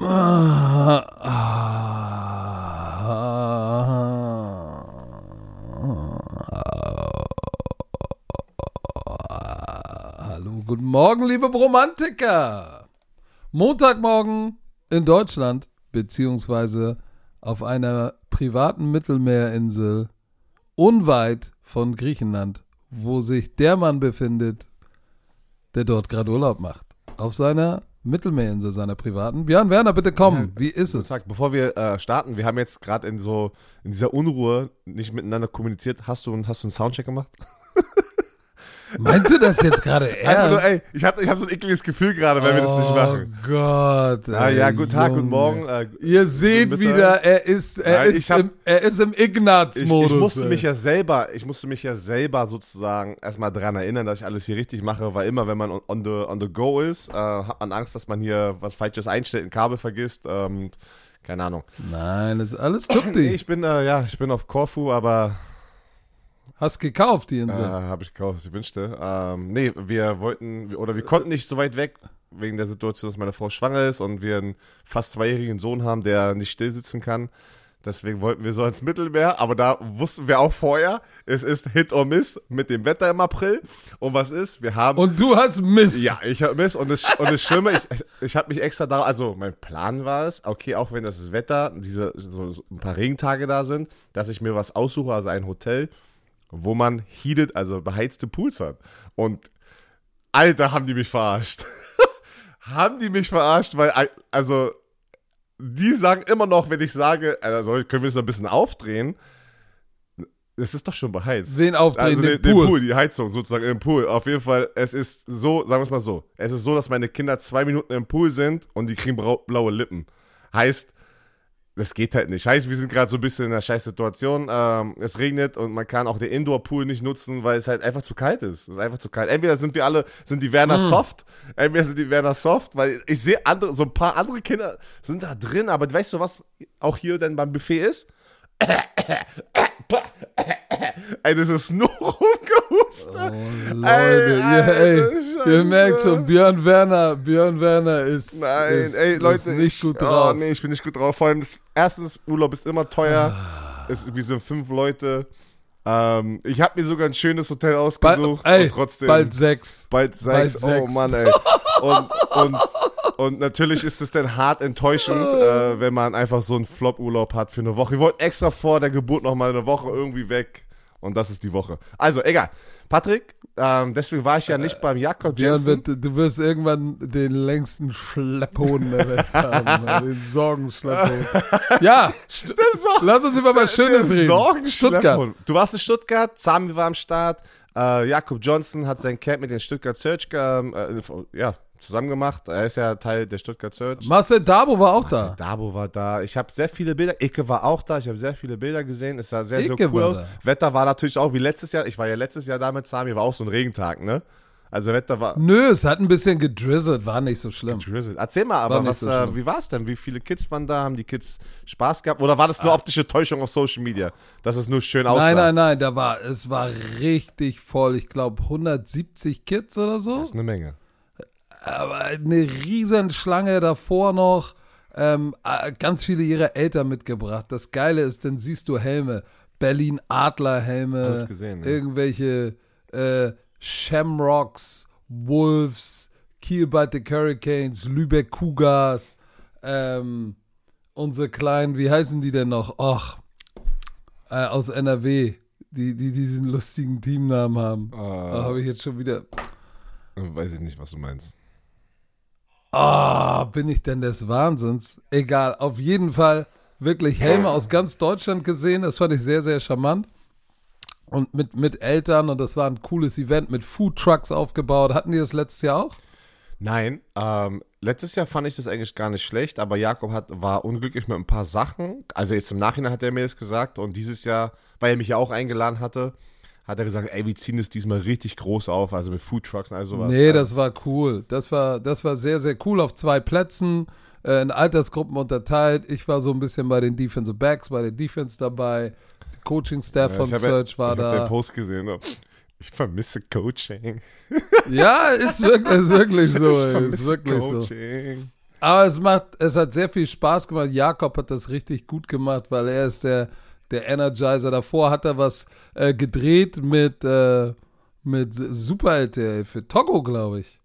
Hallo, guten Morgen, liebe Romantiker. Montagmorgen in Deutschland, beziehungsweise auf einer privaten Mittelmeerinsel unweit von Griechenland, wo sich der Mann befindet, der dort gerade Urlaub macht. Auf seiner Mittelmeerinsel, seiner privaten. Björn Werner, bitte komm. Wie ist es? Sag, bevor wir äh, starten, wir haben jetzt gerade in so in dieser Unruhe nicht miteinander kommuniziert. Hast du, hast du einen Soundcheck gemacht? Meinst du das jetzt gerade Einfach nur, ernst? ey, ich habe ich hab so ein ekliges Gefühl gerade, wenn wir das nicht machen. Oh Gott. Ah, ey, ja, guten Tag, Junge. guten Morgen. Äh, Ihr seht wieder, er ist, er Nein, ist, ich hab- im, er ist im ich, Ignaz-Modus. ich musste ey. mich ja selber, ich musste mich ja selber sozusagen erstmal daran erinnern, dass ich alles hier richtig mache, weil immer, wenn man on, the, on the go ist, äh, hat man Angst, dass man hier was Falsches einstellt, ein Kabel vergisst. Ähm, keine Ahnung. Nein, das ist alles tutti. ich bin, äh, ja, ich bin auf Korfu, aber Hast gekauft, die Äh, Insel. habe ich gekauft, was ich wünschte. Ähm, nee, wir wollten, oder wir konnten nicht so weit weg, wegen der Situation, dass meine Frau schwanger ist und wir einen fast zweijährigen Sohn haben, der nicht still sitzen kann. Deswegen wollten wir so ins Mittelmeer, aber da wussten wir auch vorher, es ist Hit or Miss mit dem Wetter im April. Und was ist? Wir haben. Und du hast Mist. ja, ich habe Miss und das, und das Schlimme, ich, ich habe mich extra da, also mein Plan war es, okay, auch wenn das Wetter, diese so, so ein paar Regentage da sind, dass ich mir was aussuche, also ein Hotel, wo man heated, also beheizte Pools hat. Und Alter, haben die mich verarscht. haben die mich verarscht, weil, also, die sagen immer noch, wenn ich sage, also, können wir es noch ein bisschen aufdrehen, es ist doch schon beheizt. Wen aufdrehen, Also den, den, Pool. den Pool, die Heizung sozusagen im Pool. Auf jeden Fall, es ist so, sagen wir es mal so, es ist so, dass meine Kinder zwei Minuten im Pool sind und die kriegen blaue Lippen. Heißt, das geht halt nicht. Heißt, wir sind gerade so ein bisschen in einer scheiß Situation. Ähm, es regnet und man kann auch den Indoor-Pool nicht nutzen, weil es halt einfach zu kalt ist. Es ist einfach zu kalt. Entweder sind wir alle, sind die Werner Hm. soft, entweder sind die Werner soft, weil ich sehe andere, so ein paar andere Kinder sind da drin, aber weißt du, was auch hier denn beim Buffet ist? Ey, das ist nur rumgehustet. Oh, Leute, Ey, ihr, Alter, ey, ihr merkt schon, Björn Werner, Björn Werner ist, Nein, ist, ey, Leute, ist nicht ich, gut Oh, drauf. nee, ich bin nicht gut drauf. Vor allem, das erstes Urlaub ist immer teuer. Ah. Es, wir sind fünf Leute. Ähm, ich habe mir sogar ein schönes Hotel Bald, ausgesucht. ey, und trotzdem bald sechs. bald sechs. bald Oh sechs. Mann, ey. Und, und, und natürlich ist es dann hart enttäuschend, äh, wenn man einfach so einen Flop-Urlaub hat für eine Woche. Wir wollten extra vor der Geburt noch mal eine Woche irgendwie weg. Und das ist die Woche. Also, egal. Patrick, ähm, deswegen war ich ja nicht beim Jakob Jensen. wird, du wirst irgendwann den längsten Schlepphoden der Welt haben. den Sorgenschlepphoden. Ja, st- lass uns über was Schönes reden. Sorgenschlepphund. Stuttgart. Du warst in Stuttgart, Sami war am Start. Äh, Jakob Johnson hat sein Camp mit den Stuttgart Search ähm, äh, ja, zusammen gemacht. Er ist ja Teil der Stuttgart Search. Marcel Dabo war auch Marcel da. Dabo war da. Ich habe sehr viele Bilder. Icke war auch da. Ich habe sehr viele Bilder gesehen. Es sah sehr, sehr Icke cool war aus. da. Wetter war natürlich auch wie letztes Jahr. Ich war ja letztes Jahr da mit Sami. War auch so ein Regentag, ne? Also Wetter war Nö, es hat ein bisschen gedrizzelt, war nicht so schlimm. drizzled. Erzähl mal, War aber nicht was, so äh, wie war es denn? Wie viele Kids waren da? Haben die Kids Spaß gehabt? Oder war das nur optische Täuschung auf Social Media? Dass es nur schön aussah? Ah. Nein, nein, nein, da war, es war richtig voll. Ich glaube 170 Kids oder so. Das ist eine Menge. Aber eine riesen Schlange davor noch. Ähm, äh, ganz viele ihrer Eltern mitgebracht. Das Geile ist, dann siehst du Helme. Berlin Adler Helme. Alles gesehen, ja. Irgendwelche äh, Shamrocks, Wolves, Kiel Baltic Hurricanes, Lübeck Cougars, ähm, unsere kleinen, wie heißen die denn noch? Och, äh, aus NRW, die, die diesen lustigen Teamnamen haben. Da habe ich jetzt schon wieder. Weiß ich nicht, was du meinst. Ah, bin ich denn des Wahnsinns? Egal, auf jeden Fall wirklich Helme aus ganz Deutschland gesehen. Das fand ich sehr, sehr charmant. Und mit, mit Eltern und das war ein cooles Event mit Food Trucks aufgebaut. Hatten die das letztes Jahr auch? Nein, ähm, letztes Jahr fand ich das eigentlich gar nicht schlecht, aber Jakob hat, war unglücklich mit ein paar Sachen. Also jetzt im Nachhinein hat er mir das gesagt und dieses Jahr, weil er mich ja auch eingeladen hatte, hat er gesagt, ey, wir ziehen es diesmal richtig groß auf, also mit Food Trucks und all sowas. nee, Also das war cool. Das war, das war sehr, sehr cool auf zwei Plätzen, äh, in Altersgruppen unterteilt. Ich war so ein bisschen bei den Defensive Backs, bei der Defense dabei. Coaching-Staff Ja, von ich hab Search ja, war ich hab da. den Post gesehen. ne? Ich vermisse Coaching. Ja, ist wirklich, ist wirklich so. ich ist wirklich so. Coaching. Aber es macht, es hat sehr viel Spaß gemacht. Jakob hat das richtig gut gemacht, weil er ist der, der Energizer. Davor hat er was äh, gedreht mit, äh, mit Super RTL für Togo, glaube ich.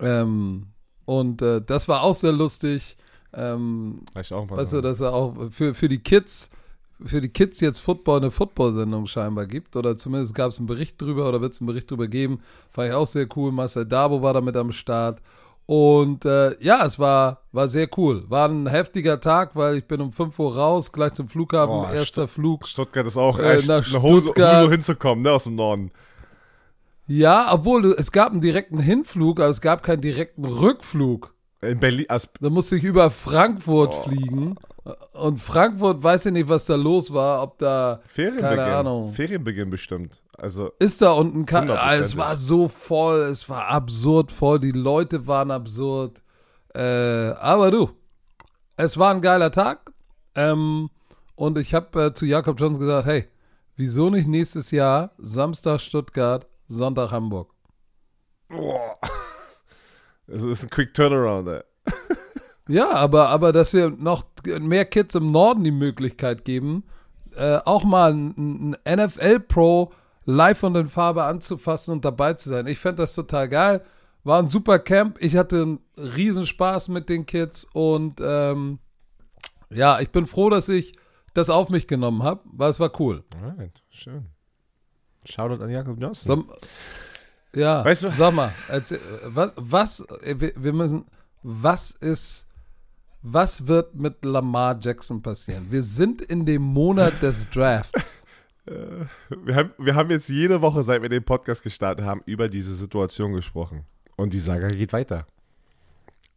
Ähm, und äh, das war auch sehr lustig. Ähm, Vielleicht auch mal. weißt du, dass er auch für, für die Kids, für die Kids jetzt Football eine Football-Sendung scheinbar gibt. Oder zumindest gab es einen Bericht drüber oder wird es einen Bericht drüber geben. Fand ich auch sehr cool. Marcel Dabo war da mit am Start. Und äh, ja, es war, war sehr cool. War ein heftiger Tag, weil ich bin um 5 Uhr raus, gleich zum Flughafen, Boah, erster Flug. Stuttgart ist auch Äh, echt nach eine Hose, Stuttgart. um so hinzukommen, ne, aus dem Norden. Ja, obwohl es gab einen direkten Hinflug, aber es gab keinen direkten Rückflug. In Berlin, also, Da musste ich über Frankfurt Oh. fliegen. Und Frankfurt weiß ich nicht, was da los war, ob da Ferienbeginn. Keine Ahnung. Ferienbeginn bestimmt. Also, ist da unten Hundertprozentig. es war so voll, es war absurd voll, die Leute waren absurd. Äh, aber du, es war ein geiler Tag. Ähm, und ich habe äh, zu Jakob Jones gesagt, hey, wieso nicht nächstes Jahr Samstag Stuttgart, Sonntag Hamburg? boah. Es ist ein Quick Turnaround, ey. Ja, aber, aber dass wir noch mehr Kids im Norden die Möglichkeit geben, äh, auch mal ein, ein NFL-Pro live und in Farbe anzufassen und dabei zu sein. Ich fände das total geil. War ein super Camp. Ich hatte einen Riesenspaß mit den Kids und ähm, ja, ich bin froh, dass ich das auf mich genommen habe, weil es war cool. Alright, schön. Shoutout an Jakob Johnson. So, ja, Weißt du- sag mal, erzähl, was, was, äh, wir, wir müssen, was ist, was wird mit Lamar Jackson passieren? Wir sind in dem Monat des Drafts. Wir haben, wir haben jetzt jede Woche, seit wir den Podcast gestartet haben, über diese Situation gesprochen. Und die Saga geht weiter.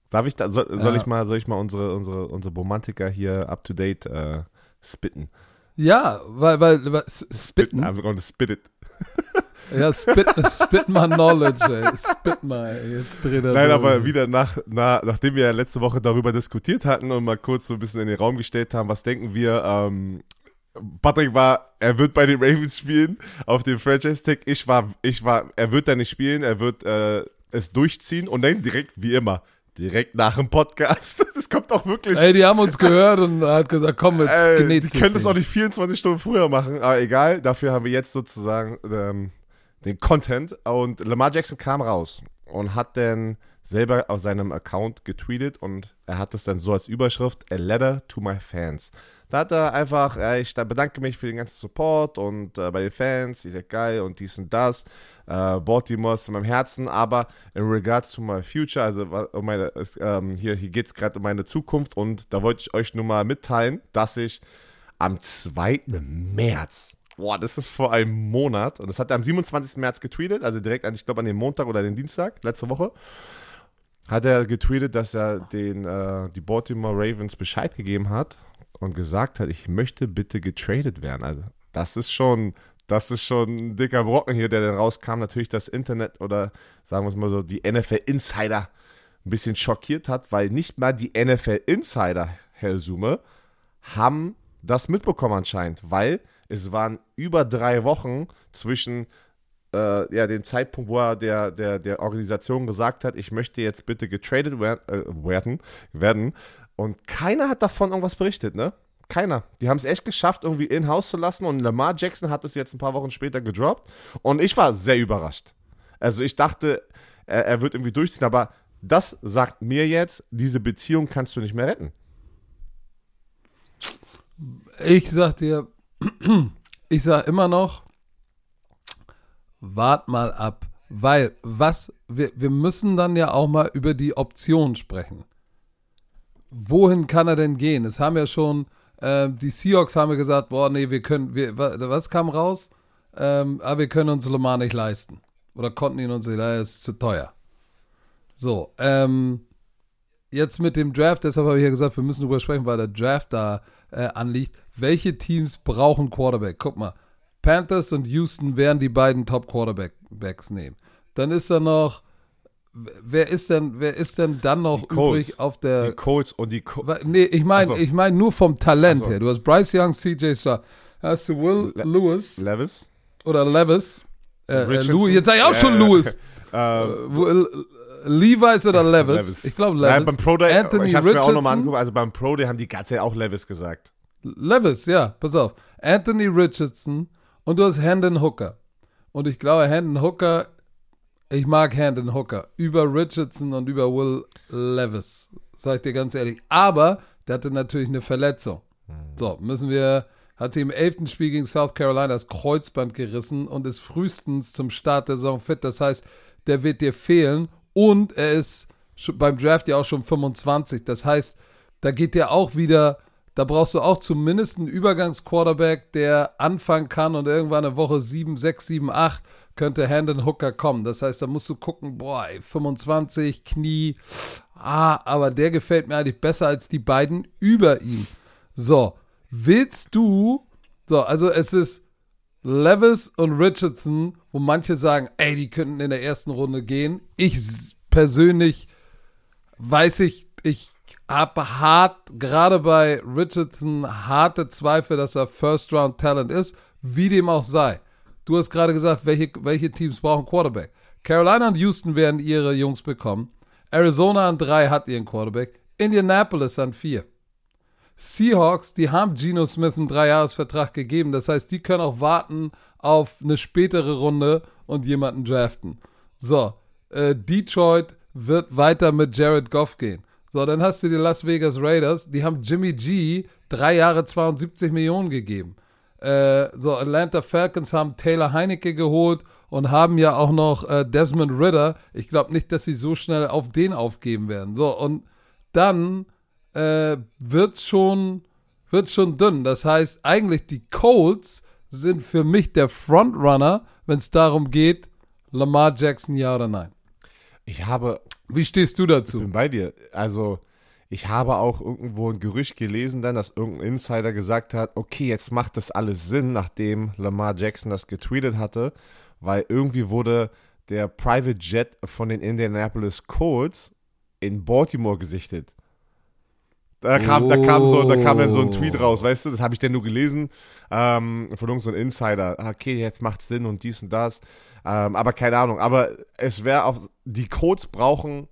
Darf ich da, soll, soll Ja. ich mal, soll ich mal unsere, unsere, unsere Romantiker hier up to date äh, spitten? Ja, weil, weil, weil spitten, I'm gonna spit it. ja, spit, spit my knowledge, ey, spit my, jetzt dreht er Nein, durch. aber wieder nach, na, nachdem wir ja letzte Woche darüber diskutiert hatten und mal kurz so ein bisschen in den Raum gestellt haben, was denken wir, ähm, Patrick war, er wird bei den Ravens spielen auf dem Franchise-Tag. Ich war, ich war, er wird da nicht spielen, er wird äh, es durchziehen und dann direkt, wie immer, direkt nach dem Podcast. Das kommt auch wirklich. Ey, die haben uns gehört und er hat gesagt, komm, jetzt Äh, die genäht sich können das auch nicht 24 Stunden früher machen, aber egal. Dafür haben wir jetzt sozusagen ähm, den Content. Und Lamar Jackson kam raus und hat dann selber auf seinem Account getweetet und er hat es dann so als Überschrift: A letter to my fans. Da hat er einfach, ja, ich da bedanke mich für den ganzen Support und äh, bei den Fans, ihr seid geil und dies und das. Äh, Baltimore ist in meinem Herzen, aber in regards to my future, also um meine, ähm, hier, hier geht es gerade um meine Zukunft und da wollte ich euch nur mal mitteilen, dass ich am 2. März, boah, das ist vor einem Monat, und das hat er am 27. März getweetet, also direkt an, ich glaube an den Montag oder den Dienstag, letzte Woche, hat er getweetet, dass er den, äh, die Baltimore Ravens Bescheid gegeben hat und gesagt hat, ich möchte bitte getradet werden. Also das ist schon, das ist schon ein dicker Brocken hier, der dann rauskam. Natürlich das Internet oder sagen wir es mal so, die NFL Insider ein bisschen schockiert hat, weil nicht mal die NFL Insider, Herr Summe, haben das mitbekommen anscheinend, weil es waren über drei Wochen zwischen äh, ja, dem Zeitpunkt, wo er der, der, der Organisation gesagt hat, ich möchte jetzt bitte getradet wer äh, werden, werden. Und keiner hat davon irgendwas berichtet, ne? Keiner. Die haben es echt geschafft, irgendwie in-house zu lassen. Und Lamar Jackson hat es jetzt ein paar Wochen später gedroppt. Und ich war sehr überrascht. Also ich dachte, er, er wird irgendwie durchziehen. Aber das sagt mir jetzt, diese Beziehung kannst du nicht mehr retten. Ich sag dir, ich sag immer noch, wart mal ab. Weil, was, wir, wir müssen dann ja auch mal über die Option sprechen. Wohin kann er denn gehen? Es haben ja schon, äh, die Seahawks haben ja gesagt, boah, nee, wir können, wir, wa- was kam raus? Ähm, aber wir können uns Lamar nicht leisten. Oder konnten ihn uns nicht, er ist zu teuer. So, ähm, jetzt mit dem Draft, deshalb habe ich ja gesagt, wir müssen drüber sprechen, weil der Draft da äh, anliegt. Welche Teams brauchen Quarterback? Guck mal, Panthers und Houston werden die beiden Top-Quarterbacks nehmen. Dann ist da noch, wer ist denn, wer ist denn dann noch übrig auf der Die Colts und die Colts. Nee, ich meine Ach so. ich mein nur vom Talent Ach so. her. Du hast Bryce Young, CJ Stroud. Hast du Will Le- Lewis Levis. oder Levis? Äh, äh. Louis, jetzt sag ich auch Ja, schon ja. Lewis. Ähm, Will, Levi's oder Levis? Ich glaube Levis. Nein, beim Pro Day, Anthony ich hab's mir auch nochmal angeguckt, also beim Pro Day haben die ganze Zeit auch Levis gesagt. Levis, ja, pass auf. Anthony Richardson und du hast Hendon Hooker. Und ich glaube, Hendon Hooker, ich mag Hendon Hooker über Richardson und über Will Levis. Sag ich dir ganz ehrlich. Aber der hatte natürlich eine Verletzung. So, müssen wir, hat sie im elften Spiel gegen South Carolina das Kreuzband gerissen und ist frühestens zum Start der Saison fit. Das heißt, der wird dir fehlen und er ist beim Draft ja auch schon 25. Das heißt, da geht dir auch wieder, da brauchst du auch zumindest einen Übergangsquarterback, der anfangen kann und irgendwann eine Woche 7, 6, 7, 8 könnte Hendon Hooker kommen. Das heißt, da musst du gucken, boah, ey, 25, Knie, ah, aber der gefällt mir eigentlich besser als die beiden über ihm. So, willst du, so, also es ist Levis und Richardson, wo manche sagen, ey, die könnten in der ersten Runde gehen. Ich persönlich weiß ich, ich habe hart, gerade bei Richardson, harte Zweifel, dass er First-Round-Talent ist, wie dem auch sei. Du hast gerade gesagt, welche, welche Teams brauchen Quarterback. Carolina und Houston werden ihre Jungs bekommen. Arizona an drei hat ihren Quarterback. Indianapolis an vier. Seahawks, die haben Geno Smith einen Dreijahresvertrag gegeben. Das heißt, die können auch warten auf eine spätere Runde und jemanden draften. So, äh, Detroit wird weiter mit Jared Goff gehen. So, dann hast du die Las Vegas Raiders, die haben Jimmy G drei Jahre 72 Millionen gegeben. Äh, so, Atlanta Falcons haben Taylor Heinecke geholt und haben ja auch noch äh, Desmond Ritter. Ich glaube nicht, dass sie so schnell auf den aufgeben werden. So, und dann äh, wird schon wird schon dünn. Das heißt, eigentlich die Colts sind für mich der Frontrunner, wenn es darum geht, Lamar Jackson ja oder nein. Ich habe, Wie stehst du ich dazu? bin bei dir. Also, ich habe auch irgendwo ein Gerücht gelesen, dann, dass irgendein Insider gesagt hat, okay, jetzt macht das alles Sinn, nachdem Lamar Jackson das getweetet hatte, weil irgendwie wurde der Private Jet von den Indianapolis Colts in Baltimore gesichtet. Da kam, da kam so, da kam dann so ein Tweet raus, weißt du, das habe ich denn nur gelesen, ähm, von irgendeinem so Insider. Okay, jetzt macht Sinn und dies und das. Ähm, aber keine Ahnung. Aber es wäre auf, die Codes brauchen,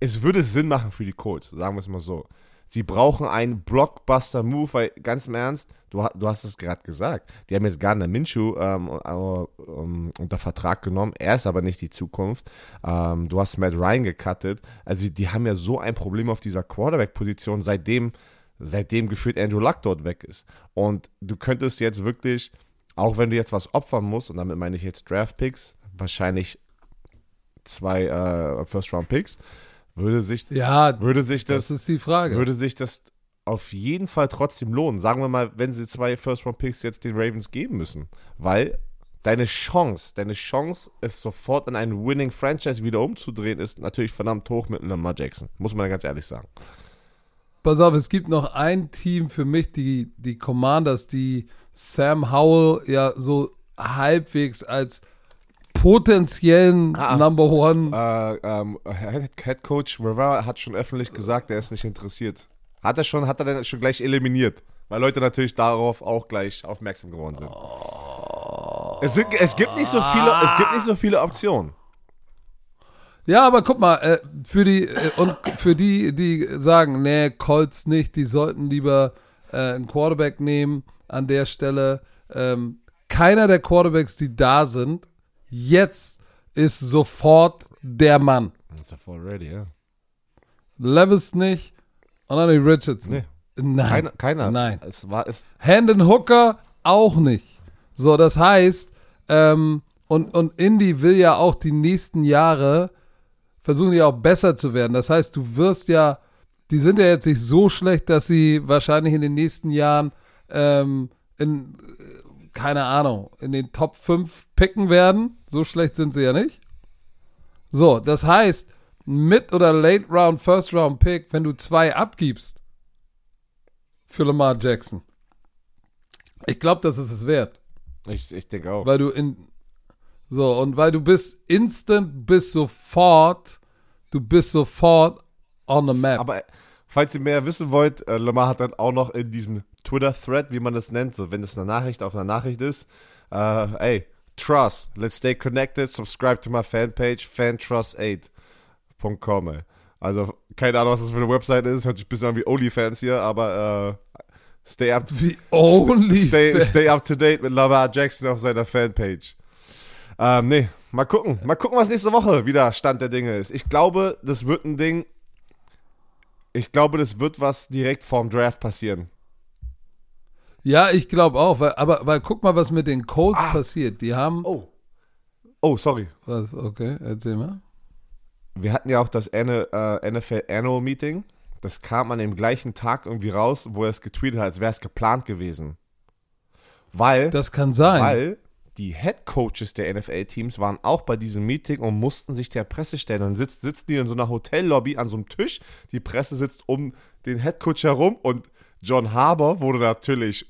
es würde Sinn machen für die Colts, sagen wir es mal so. Sie brauchen einen Blockbuster-Move, weil ganz im Ernst, du, du hast es gerade gesagt, die haben jetzt Gardner Minshew ähm, ähm, unter Vertrag genommen, er ist aber nicht die Zukunft. Ähm, du hast Matt Ryan gecuttet, also die, die haben ja so ein Problem auf dieser Quarterback-Position, seitdem, seitdem gefühlt Andrew Luck dort weg ist. Und du könntest jetzt wirklich, auch wenn du jetzt was opfern musst, und damit meine ich jetzt Draft-Picks, wahrscheinlich zwei äh, First-Round-Picks, würde sich, Ja, würde sich das, das ist die Frage. würde sich das auf jeden Fall trotzdem lohnen. Sagen wir mal, wenn sie zwei First-Round-Picks jetzt den Ravens geben müssen. Weil deine Chance, deine Chance, es sofort in einen Winning-Franchise wieder umzudrehen, ist natürlich verdammt hoch mit Lamar Jackson. Muss man ganz ehrlich sagen. Pass auf, es gibt noch ein Team für mich, die, die Commanders, die Sam Howell ja so halbwegs als potenziellen Ah. Number One. Äh, ähm, Head, Head Coach Rivera hat schon öffentlich gesagt, er ist nicht interessiert. Hat er schon, hat er dann schon gleich eliminiert. Weil Leute natürlich darauf auch gleich aufmerksam geworden sind. Es, sind es, gibt nicht so viele, es gibt nicht so viele Optionen. Ja, aber guck mal, äh, für die äh, und für die, die sagen, nee, Colts nicht, die sollten lieber äh, einen Quarterback nehmen an der Stelle. Ähm, keiner der Quarterbacks, die da sind, jetzt ist sofort der Mann. Ist voll ready, ja. Levis nicht und auch nicht Richardson. Nee. Nein. Keiner, keiner. Nein. Es war, es, Hendon Hooker auch nicht. So, das heißt, ähm, und, und Indy will ja auch die nächsten Jahre versuchen die auch besser zu werden. Das heißt, du wirst ja, die sind ja jetzt nicht so schlecht, dass sie wahrscheinlich in den nächsten Jahren ähm, in, äh, keine Ahnung, in den Top 5 picken werden. So schlecht sind sie ja nicht. So, das heißt, Mid- oder Late Round, First Round Pick, wenn du zwei abgibst für Lamar Jackson. Ich glaube, das ist es wert, ich, ich denke auch. weil du in so und weil du bist instant, bist sofort, du bist sofort on the map. Aber falls ihr mehr wissen wollt, äh, Lamar hat dann auch noch in diesem Twitter-Thread, wie man das nennt, so wenn es eine Nachricht auf einer Nachricht ist, äh, ey, Trust, let's stay connected, subscribe to my fanpage, FanTrust8. .com, ey. Also, keine Ahnung, was das für eine Website ist. Hört sich ein bisschen an wie OnlyFans hier, aber äh, stay up. Wie only stay, Fans. stay up to date mit Lamar Jackson auf seiner Fanpage. Ähm, nee, mal gucken. Mal gucken, was nächste Woche wieder Stand der Dinge ist. Ich glaube, das wird ein Ding. Ich glaube, das wird was direkt vorm Draft passieren. Ja, ich glaube auch, weil, aber weil guck mal, was mit den Colts passiert. Die haben Oh. Oh, sorry. was, okay, erzähl mal. Wir hatten ja auch das N- äh, NFL Annual Meeting. Das kam an dem gleichen Tag irgendwie raus, wo er es getweetet hat, als wäre es geplant gewesen. Weil, Das kann sein. weil die Head Coaches der NFL-Teams waren auch bei diesem Meeting und mussten sich der Presse stellen. Dann sitzt, sitzen die in so einer Hotellobby an so einem Tisch. Die Presse sitzt um den Head Coach herum und John Harbour wurde natürlich.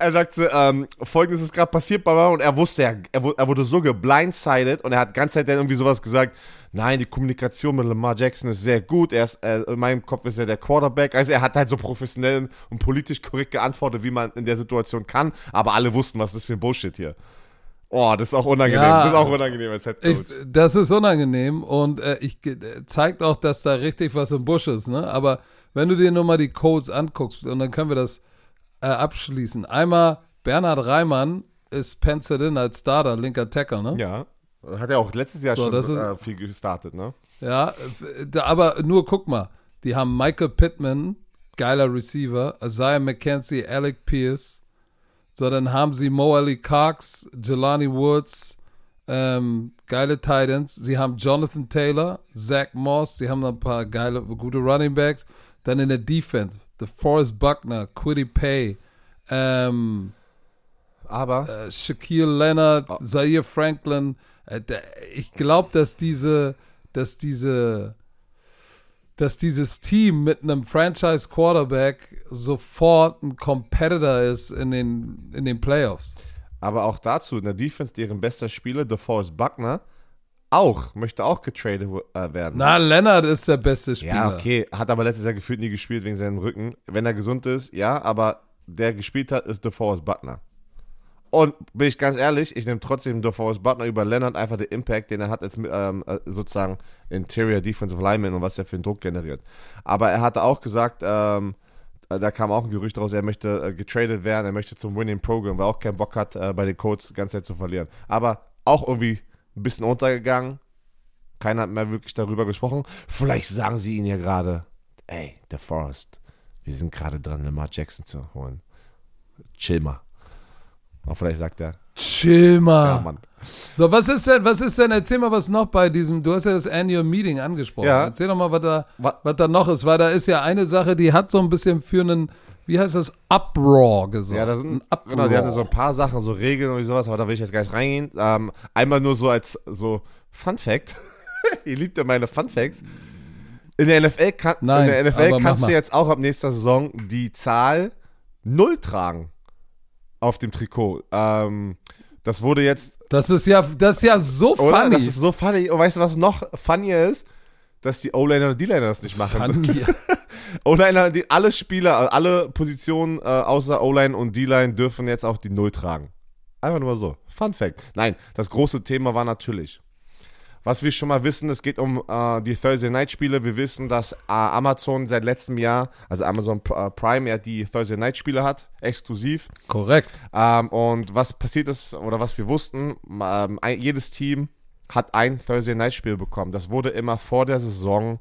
Er sagte, ähm, folgendes ist gerade passiert bei mir und er wusste ja, er, er wurde so geblindsided und er hat die ganze Zeit dann irgendwie sowas gesagt, nein, die Kommunikation mit Lamar Jackson ist sehr gut, er ist, äh, in meinem Kopf ist er der Quarterback, also er hat halt so professionell und politisch korrekt geantwortet, wie man in der Situation kann, aber alle wussten, was das für ein Bullshit hier. Oh, das ist auch unangenehm, Ja. das ist auch unangenehm als Head Ich, das ist unangenehm und äh, ich zeigt auch, dass da richtig was im Busch ist, ne? Aber wenn du dir nur mal die Codes anguckst und dann können wir das äh, abschließen. Einmal Bernhard Reimann ist penciled in als Starter, linker Tackle, ne? Ja, hat er auch letztes Jahr So, schon ist- äh, viel gestartet, ne? Ja, äh, aber nur guck mal, die haben Michael Pittman, geiler Receiver, Isaiah McKenzie, Alec Pierce. So, dann haben sie Mo Ali Cox, Jelani Woods, ähm, geile Titans. Sie haben Jonathan Taylor, Zach Moss, sie haben noch ein paar geile, gute Running Backs. Dann in der Defense, the Forrest Buckner, Quiddy Pay, ähm, Aber äh, Shaquille Leonard, Oh. Zaire Franklin. Äh, ich glaube, dass diese, dass diese, dass dieses Team mit einem Franchise Quarterback sofort ein Competitor ist in den, in den Playoffs. Aber auch dazu, in der Defense, deren bester Spieler, DeForest Buckner, auch, möchte auch getradet äh, werden. Na, Leonard ist der beste Spieler. ja, okay, hat aber letztes Jahr gefühlt nie gespielt wegen seinem Rücken. Wenn er gesund ist, ja, aber der gespielt hat, ist DeForest Buckner. Und bin ich ganz ehrlich, ich nehme trotzdem DeForest Buckner über Leonard einfach den Impact, den er hat als ähm, äh, sozusagen Interior Defensive Lineman und was er für einen Druck generiert. Aber er hatte auch gesagt, ähm, äh, da kam auch ein Gerücht raus, er möchte äh, getradet werden, er möchte zum Winning Program, weil er auch keinen Bock hat, äh, bei den Colts die ganze Zeit zu verlieren. Aber auch irgendwie ein bisschen untergegangen. Keiner hat mehr wirklich darüber gesprochen. Vielleicht sagen sie ihn ja gerade, ey, der Forest, wir sind gerade dran, Lamar Jackson zu holen. Chill mal. Und vielleicht sagt er, Chill mal. ja, Mann. So, was ist denn, was ist denn, erzähl mal, was noch bei diesem, du hast ja das Annual Meeting angesprochen. Ja. Erzähl doch mal, was da, Wa- was da noch ist, weil da ist ja eine Sache, die hat so ein bisschen für einen, wie heißt das, Uproar gesagt. Ja, da Ein sind, Uproar. genau, die hatten so ein paar Sachen, so Regeln und sowas, aber da will ich jetzt gar nicht reingehen. Ähm, einmal nur so als so Fun Fact. Ihr liebt ja meine Fun Facts. In der NFL, kann, Nein, in der NFL kannst du jetzt auch ab nächster Saison die Zahl 0 tragen auf dem Trikot. Ähm, das wurde jetzt Das ist ja, das ist ja so Oder? funny. Das ist so funny. Und weißt du, was noch funnier ist? Dass die O-Liner und D-Liner das nicht machen. funny. O-Liner, die, alle Spieler, alle Positionen äh, außer O-Line und D-Line dürfen jetzt auch die Null tragen. Einfach nur so. Fun Fact. Nein, das große Thema war natürlich, was wir schon mal wissen, es geht um äh, die Thursday Night Spiele. Wir wissen, dass äh, Amazon seit letztem Jahr, also Amazon äh, Prime, ja die Thursday Night Spiele hat, exklusiv. Korrekt. Ähm, und was passiert ist, oder was wir wussten, ähm, ein, jedes Team hat ein Thursday Night Spiel bekommen. Das wurde immer vor der Saison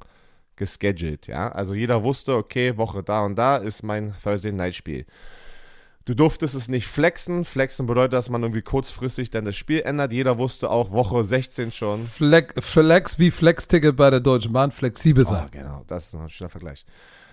gescheduled, ja. Also jeder wusste, okay, Woche da und da ist mein Thursday Night Spiel. Du durftest es nicht flexen. Flexen bedeutet, dass man irgendwie kurzfristig dann das Spiel ändert. Jeder wusste auch Woche 16 schon. Flex, Flex wie Flex-Ticket bei der Deutschen Bahn, flexibel Oh, sein. genau, das ist ein schöner Vergleich.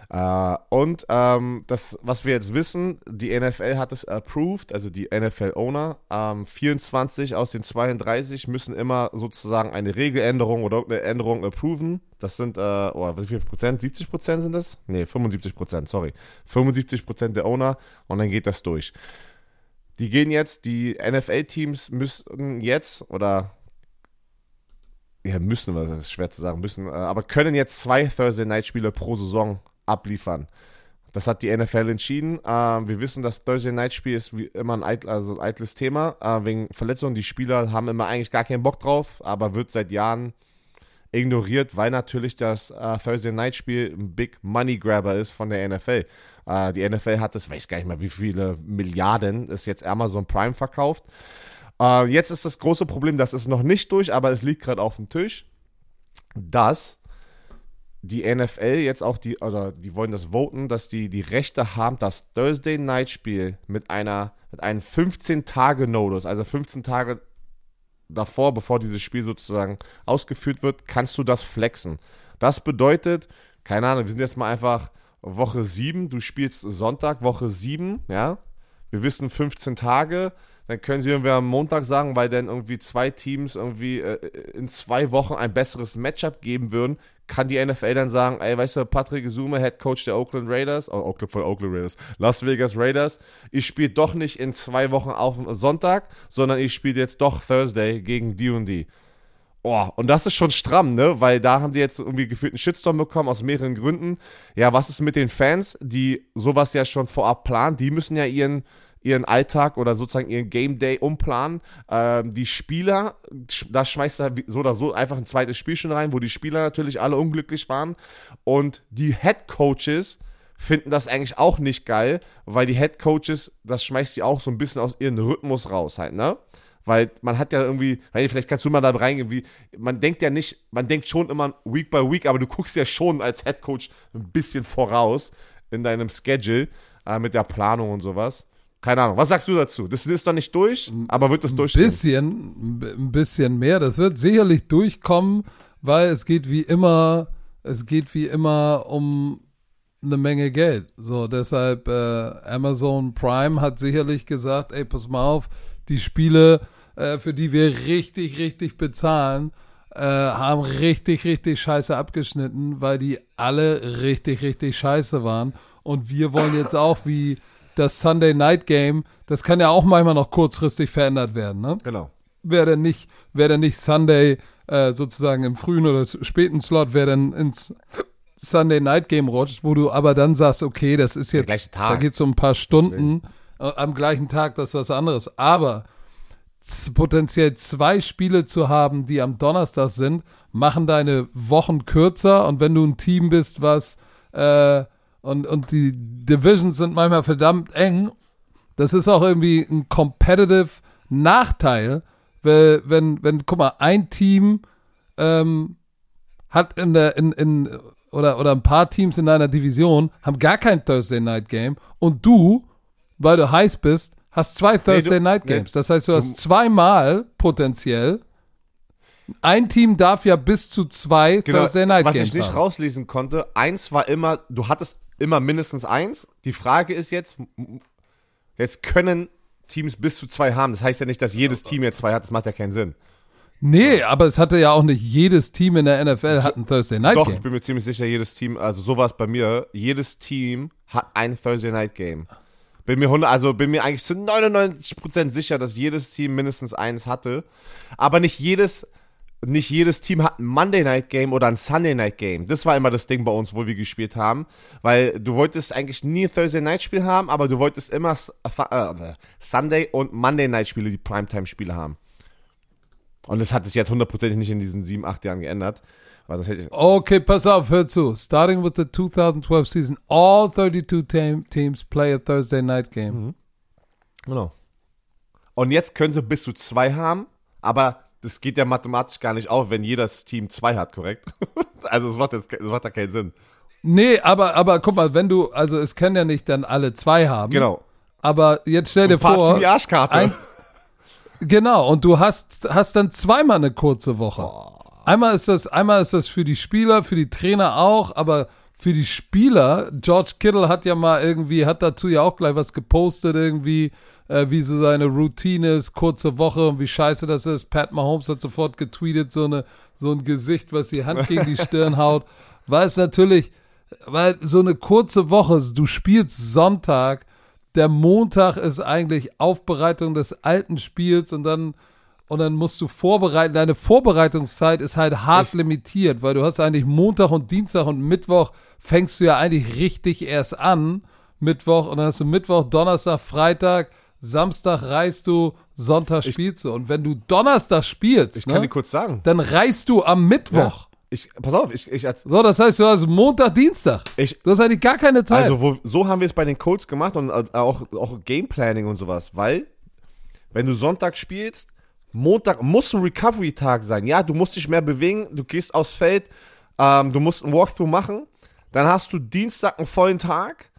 Äh, und ähm, das, was wir jetzt wissen, die NFL hat es approved, also die NFL-Owner. Ähm, 24 aus den 32 müssen immer sozusagen eine Regeländerung oder eine Änderung approven. Das sind, äh, oh, wie viel Prozent? 70 Prozent sind das? Nee, 75 Prozent, sorry. 75 Prozent der Owner und dann geht das durch. Die gehen jetzt, die NFL-Teams müssen jetzt oder ja, müssen, was ist schwer zu sagen, müssen, äh, aber können jetzt zwei Thursday Night Spiele pro Saison abliefern. Das hat die NFL entschieden. Ähm, wir wissen, das Thursday Night Spiel ist wie immer ein, eitl, also ein eitles Thema, äh, wegen Verletzungen. Die Spieler haben immer eigentlich gar keinen Bock drauf, aber wird seit Jahren ignoriert, weil natürlich das äh, Thursday Night Spiel ein Big Money Grabber ist von der NFL. Äh, die NFL hat das, weiß gar nicht mehr, wie viele Milliarden ist jetzt Amazon Prime verkauft. Äh, jetzt ist das große Problem, das ist noch nicht durch, aber es liegt gerade auf dem Tisch, dass die NFL jetzt auch die, oder die wollen das voten, dass die die Rechte haben, das Thursday Night Spiel mit einer, mit einem 15-Tage-Notice, also 15 Tage davor, bevor dieses Spiel sozusagen ausgeführt wird, kannst du das flexen. Das bedeutet, keine Ahnung, wir sind jetzt mal einfach Woche 7, du spielst Sonntag, Woche 7, ja. Wir wissen 15 Tage, dann können sie irgendwie am Montag sagen, weil dann irgendwie zwei Teams irgendwie äh, in zwei Wochen ein besseres Matchup geben würden, kann die NFL dann sagen, ey, weißt du, Patrick Zume, Head Coach der Oakland Raiders, oh, Oakland von Oakland Raiders, Las Vegas Raiders, ich spiele doch nicht in zwei Wochen auf Sonntag, sondern ich spiele jetzt doch Thursday gegen die und die. Oh, und das ist schon stramm, ne? Weil da haben die jetzt irgendwie gefühlt einen Shitstorm bekommen aus mehreren Gründen. Ja, was ist mit den Fans, die sowas ja schon vorab planen? Die müssen ja ihren ihren Alltag oder sozusagen ihren Game Day umplanen. Ähm, die Spieler, da schmeißt er so oder so einfach ein zweites Spiel schon rein, wo die Spieler natürlich alle unglücklich waren. Und die Head Coaches finden das eigentlich auch nicht geil, weil die Head Coaches, das schmeißt sie auch so ein bisschen aus ihrem Rhythmus raus halt, ne? Weil man hat ja irgendwie, vielleicht kannst du mal da reingehen, wie, man denkt ja nicht, man denkt schon immer Week by Week, aber du guckst ja schon als Head Coach ein bisschen voraus in deinem Schedule äh, mit der Planung und sowas. Keine Ahnung. Was sagst du dazu? Das ist doch nicht durch, aber wird das durchgehen? Ein bisschen, ein bisschen mehr. Das wird sicherlich durchkommen, weil es geht wie immer, es geht wie immer um eine Menge Geld. So, deshalb äh, Amazon Prime hat sicherlich gesagt, ey, pass mal auf, die Spiele, äh, für die wir richtig, richtig bezahlen, äh, haben richtig, richtig scheiße abgeschnitten, weil die alle richtig, richtig scheiße waren. Und wir wollen jetzt auch wie das Sunday Night Game, das kann ja auch manchmal noch kurzfristig verändert werden, ne? Genau. Wer denn nicht, wer denn nicht Sunday äh, sozusagen im frühen oder späten Slot, wer denn ins Sunday Night Game rutscht, wo du aber dann sagst, okay, das ist jetzt, da geht es um ein paar Stunden äh, am gleichen Tag, das ist was anderes. Aber potenziell zwei Spiele zu haben, die am Donnerstag sind, machen deine Wochen kürzer und wenn du ein Team bist, was äh, und, und die Divisions sind manchmal verdammt eng. Das ist auch irgendwie ein competitive Nachteil, weil, wenn, wenn, guck mal, ein Team ähm, hat in der, in, in, oder, oder ein paar Teams in deiner Division haben gar kein Thursday Night Game und du, weil du heiß bist, hast zwei Thursday nee, du, Night Games. Nee, das heißt, du, du hast zweimal potenziell ein Team darf ja bis zu zwei genau, Thursday Night Games. Was ich nicht haben. rauslesen konnte, eins war immer, du hattest immer mindestens eins. Die Frage ist jetzt, jetzt können Teams bis zu zwei haben. Das heißt ja nicht, dass jedes Team jetzt zwei hat. Das macht ja keinen Sinn. Nee, aber es hatte ja auch nicht jedes Team in der NFL hat ein Thursday Night Game. Doch, ich bin mir ziemlich sicher, jedes Team, also so war es bei mir, jedes Team hat ein Thursday Night Game. Bin mir 100, also bin mir eigentlich zu 99% sicher, dass jedes Team mindestens eins hatte. Aber nicht jedes nicht jedes Team hat ein Monday Night Game oder ein Sunday Night Game. Das war immer das Ding bei uns, wo wir gespielt haben, weil du wolltest eigentlich nie ein Thursday Night Spiel haben, aber du wolltest immer äh, Sunday und Monday Night Spiele, die Primetime Spiele haben. Und das hat sich jetzt hundertprozentig nicht in diesen sieben, acht Jahren geändert. okay, pass auf, hör zu. Starting with the 2012 season, all 32 teams play a Thursday Night Game. Mhm. Genau. Und jetzt können sie bis zu zwei haben, aber das geht ja mathematisch gar nicht auf, wenn jedes Team zwei hat, korrekt? also es macht, jetzt, das macht da keinen Sinn. Nee, aber, aber guck mal, wenn du, also es können ja nicht dann alle zwei haben. Genau. Aber jetzt stell dir vor. Die Arschkarte. Ein, genau, und du hast, hast dann zweimal eine kurze Woche. Oh. Einmal ist das, einmal ist das für die Spieler, für die Trainer auch, aber für die Spieler, George Kittle hat ja mal irgendwie, hat dazu ja auch gleich was gepostet, irgendwie, äh, wie so seine Routine ist, kurze Woche und wie scheiße das ist. Pat Mahomes hat sofort getweetet, so, eine, so ein Gesicht, was die Hand gegen die Stirn haut. Weil es natürlich, weil so eine kurze Woche, du spielst Sonntag, der Montag ist eigentlich Aufbereitung des alten Spiels und dann und dann musst du vorbereiten. Deine Vorbereitungszeit ist halt hart ich limitiert, weil du hast eigentlich Montag und Dienstag und Mittwoch fängst du ja eigentlich richtig erst an. Mittwoch und dann hast du Mittwoch, Donnerstag, Freitag, Samstag reist du, Sonntag spielst du. Und wenn du Donnerstag spielst, ich kann ne, dir kurz sagen, dann reist du am Mittwoch. Ja. Ich, pass auf, ich, ich, So, das heißt, du hast Montag, Dienstag. ich Du hast eigentlich gar keine Zeit. also wo, so haben wir es bei den Colts gemacht und äh, auch, auch Gameplanning und sowas, weil wenn du Sonntag spielst, Montag muss ein Recovery-Tag sein. Ja, du musst dich mehr bewegen, du gehst aufs Feld, ähm, du musst ein Walkthrough machen, dann hast du Dienstag einen vollen Tag,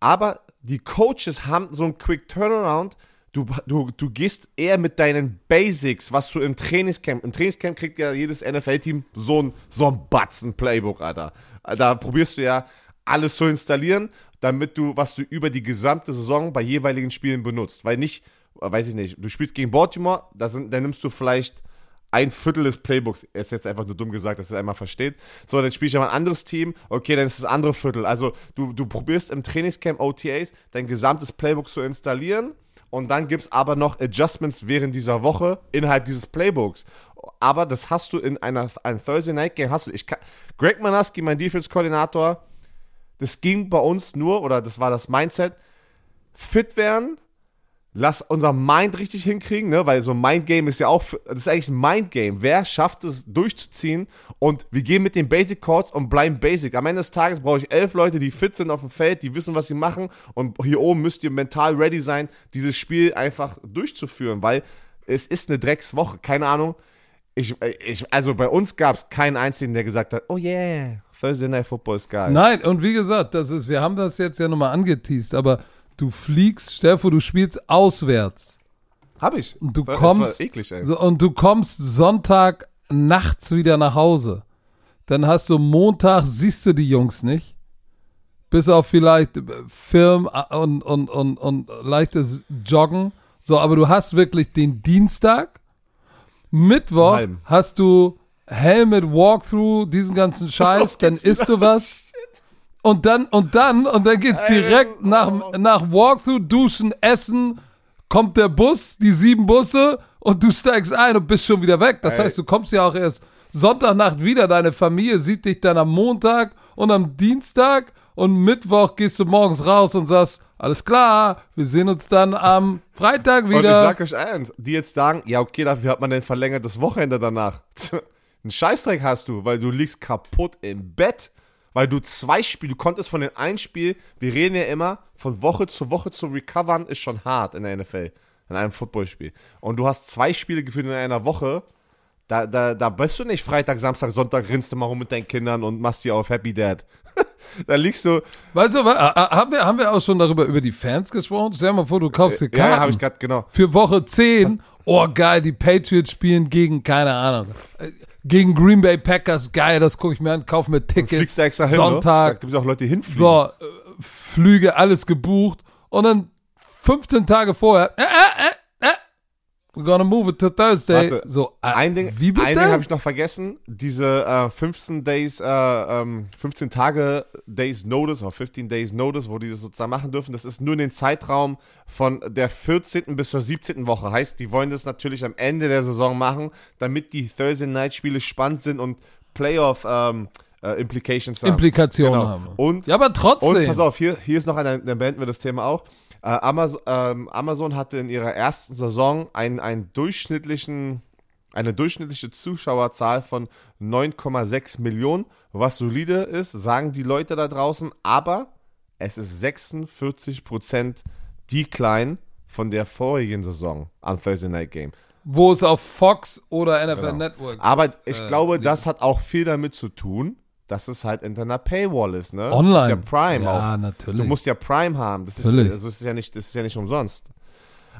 aber die Coaches haben so einen Quick Turnaround. Du, du, du gehst eher mit deinen Basics, was du im Trainingscamp. Im Trainingscamp kriegt ja jedes NFL-Team so ein, so ein Batzen Playbook, Alter. Da probierst du ja alles zu installieren, damit du, was du über die gesamte Saison bei jeweiligen Spielen benutzt. Weil nicht, weiß ich nicht, du spielst gegen Baltimore, da, sind, da nimmst du vielleicht ein Viertel des Playbooks, ist jetzt einfach nur dumm gesagt, dass ihr einmal versteht. So, dann spiele ich aber ein anderes Team, okay, dann ist das andere Viertel. Also du, du probierst im Trainingscamp OTAs dein gesamtes Playbook zu installieren und dann gibt es aber noch Adjustments während dieser Woche innerhalb dieses Playbooks. Aber das hast du in einer ein Thursday Night Game hast du. Ich kann, Greg Manaski, mein Defense Koordinator, das ging bei uns nur oder das war das Mindset, fit werden, lass unser Mind richtig hinkriegen, ne? weil so ein Mind-Game ist ja auch, das ist eigentlich ein Mind-Game. Wer schafft es durchzuziehen und wir gehen mit den Basic Chords und bleiben Basic. Am Ende des Tages brauche ich elf Leute, die fit sind auf dem Feld, die wissen, was sie machen und hier oben müsst ihr mental ready sein, dieses Spiel einfach durchzuführen, weil es ist eine Dreckswoche, keine Ahnung. Ich, ich, also bei uns gab es keinen einzigen, der gesagt hat, oh yeah, Thursday Night Football ist geil. Nein, und wie gesagt, das ist, wir haben das jetzt ja nochmal angeteased, aber du fliegst, vor, du spielst auswärts. Hab ich. Und du Das kommst, eklig, und du kommst Sonntag nachts wieder nach Hause. Dann hast du Montag, siehst du die Jungs nicht. Bis auf vielleicht äh, Film äh, und, und, und, und leichtes Joggen. So, aber du hast wirklich den Dienstag. Mittwoch Halben. hast du Helmet Walkthrough, diesen ganzen Scheiß, dann isst du was. Und dann, und dann, und dann geht's direkt nach, nach Walkthrough, Duschen, Essen, kommt der Bus, die sieben Busse und du steigst ein und bist schon wieder weg. Das Ey. heißt, du kommst ja auch erst Sonntagnacht wieder. Deine Familie sieht dich dann am Montag und am Dienstag und Mittwoch gehst du morgens raus und sagst, alles klar, wir sehen uns dann am Freitag Und ich wieder. sag euch eins, die jetzt sagen, ja okay, dafür hat man ein verlängertes Wochenende danach. Ein Scheißdreck hast du, weil du liegst kaputt im Bett, weil du zwei Spiele, du konntest von den ein Spiel, wir reden ja immer, von Woche zu Woche zu recovern, ist schon hart in der NFL, in einem Footballspiel. Und du hast zwei Spiele geführt in einer Woche, da, da, da bist du nicht Freitag, Samstag, Sonntag, rinnst du mal rum mit deinen Kindern und machst die auf Happy Dad. da liegst du, Weißt du, äh, haben wir, haben wir auch schon darüber über die Fans gesprochen? Stell dir mal vor, du kaufst dir ja, Karten. ja habe ich gerade, genau. für Woche 10. Oh, geil, die Patriots spielen gegen, keine Ahnung, äh, gegen Green Bay Packers. Geil, das gucke ich mir an, kauf mir Tickets. Fliegst du extra hin, ne? Da Sonntag, gibt es auch Leute, die hinfliegen. so, äh, Flüge, alles gebucht. Und dann 15 Tage vorher, äh, äh, äh, we're gonna move it to Thursday. Warte, so, äh, Ein Ding, wie bitte? ein Ding habe ich noch vergessen. Diese äh, 15 Days, äh, ähm, 15 Tage Days Notice oder 15 Days Notice, wo die das sozusagen machen dürfen, das ist nur in den Zeitraum von der 14. bis zur 17. Woche. Heißt, die wollen das natürlich am Ende der Saison machen, damit die Thursday Night Spiele spannend sind und Playoff ähm, äh, Implications haben. Implikationen Genau. haben. Und ja, aber trotzdem. und pass auf, hier, hier ist noch eine, dann beenden wir das Thema auch. Äh, Amazon, ähm, Amazon hatte in ihrer ersten Saison einen, einen durchschnittlichen, eine durchschnittliche Zuschauerzahl von 9,6 Millionen, was solide ist, sagen die Leute da draußen, aber es ist 46% Decline von der vorigen Saison am Thursday Night Game. wo es auf Fox oder NFL Genau. Network Aber ich Äh, glaube, nee. das hat auch viel damit zu tun, dass es halt hinter einer Paywall ist, ne? online. Das ist ja Prime auch. Ja, natürlich. Du musst ja Prime haben. Das ist, Natürlich. also das ist, ja, nicht, das ist ja nicht umsonst.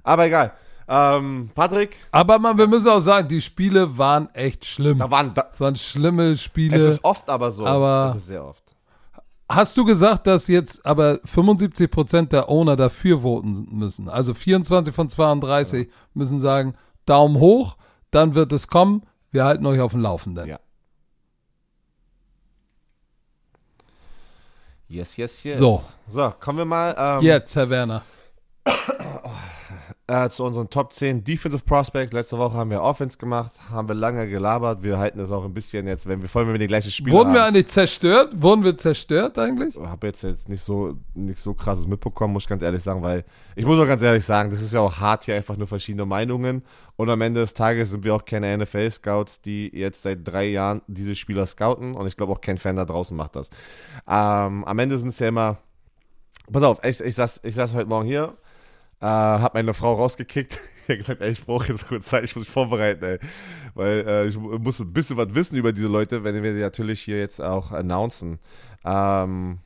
Aber egal. Ähm, Patrick, aber man, wir müssen auch sagen, die Spiele waren echt schlimm. da waren. Da, Es waren schlimme Spiele. es ist oft aber so. Aber- es ist sehr oft. Hast du gesagt, dass jetzt aber 75% der Owner dafür voten müssen? Also 24 von 32 müssen sagen, Daumen hoch, dann wird es kommen, wir halten euch auf dem Laufenden. Ja. Yes, yes, yes. So. So, kommen wir mal. Ähm, Jetzt, Herr Werner. äh, zu unseren Top 10 Defensive Prospects. Letzte Woche haben wir Offense gemacht, haben wir lange gelabert. Wir halten es auch ein bisschen jetzt, wenn wir vor allem wenn wir die gleiche Spiele Wurden haben. wir eigentlich zerstört? Wurden wir zerstört eigentlich? Ich habe jetzt, jetzt nicht so nichts so krasses mitbekommen, muss ich ganz ehrlich sagen, weil ich muss auch ganz ehrlich sagen, das ist ja auch hart hier einfach nur verschiedene Meinungen und am Ende des Tages sind wir auch keine NFL-Scouts, die jetzt seit drei Jahren diese Spieler scouten und ich glaube auch kein Fan da draußen macht das. Ähm, am Ende sind es ja immer, pass auf, ich, ich, saß, ich saß heute Morgen hier, äh, hab meine Frau rausgekickt. Ich habe gesagt, ey, ich brauche jetzt kurz Zeit, ich muss mich vorbereiten, ey. Weil äh, ich muss ein bisschen was wissen über diese Leute, wenn wir die natürlich hier jetzt auch announcen. Ähm,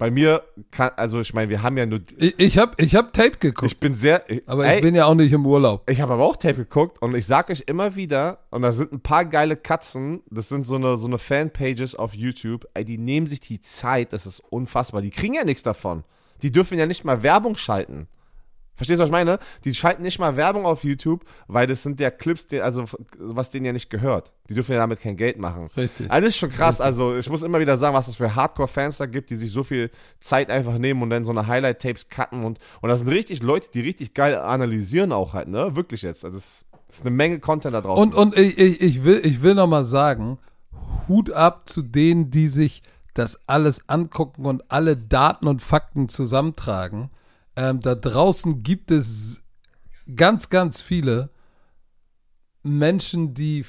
bei mir kann, also ich meine, wir haben ja nur. Ich, ich habe ich hab Tape geguckt, Ich bin sehr. Ich, aber ey, ich bin ja auch nicht im Urlaub. ich habe aber auch Tape geguckt und ich sag euch immer wieder, und da sind ein paar geile Katzen, das sind so eine, so eine Fanpages auf YouTube, ey, die nehmen sich die Zeit, das ist unfassbar. Die kriegen ja nichts davon. Die dürfen ja nicht mal Werbung schalten. Verstehst du, was ich meine? Die schalten nicht mal Werbung auf YouTube, weil das sind ja Clips, die, also was denen ja nicht gehört. Die dürfen ja damit kein Geld machen. Richtig. Also das ist schon krass. Also ich muss immer wieder sagen, was es für Hardcore-Fans da gibt, die sich so viel Zeit einfach nehmen und dann so eine Highlight-Tapes cutten und und das sind richtig Leute, die richtig geil analysieren auch halt, ne? Wirklich jetzt. Also es ist eine Menge Content da draußen. Und, und ich, ich, ich will, ich will noch mal sagen, Hut ab zu denen, die sich das alles angucken und alle Daten und Fakten zusammentragen. Ähm, da draußen gibt es ganz, ganz viele Menschen, die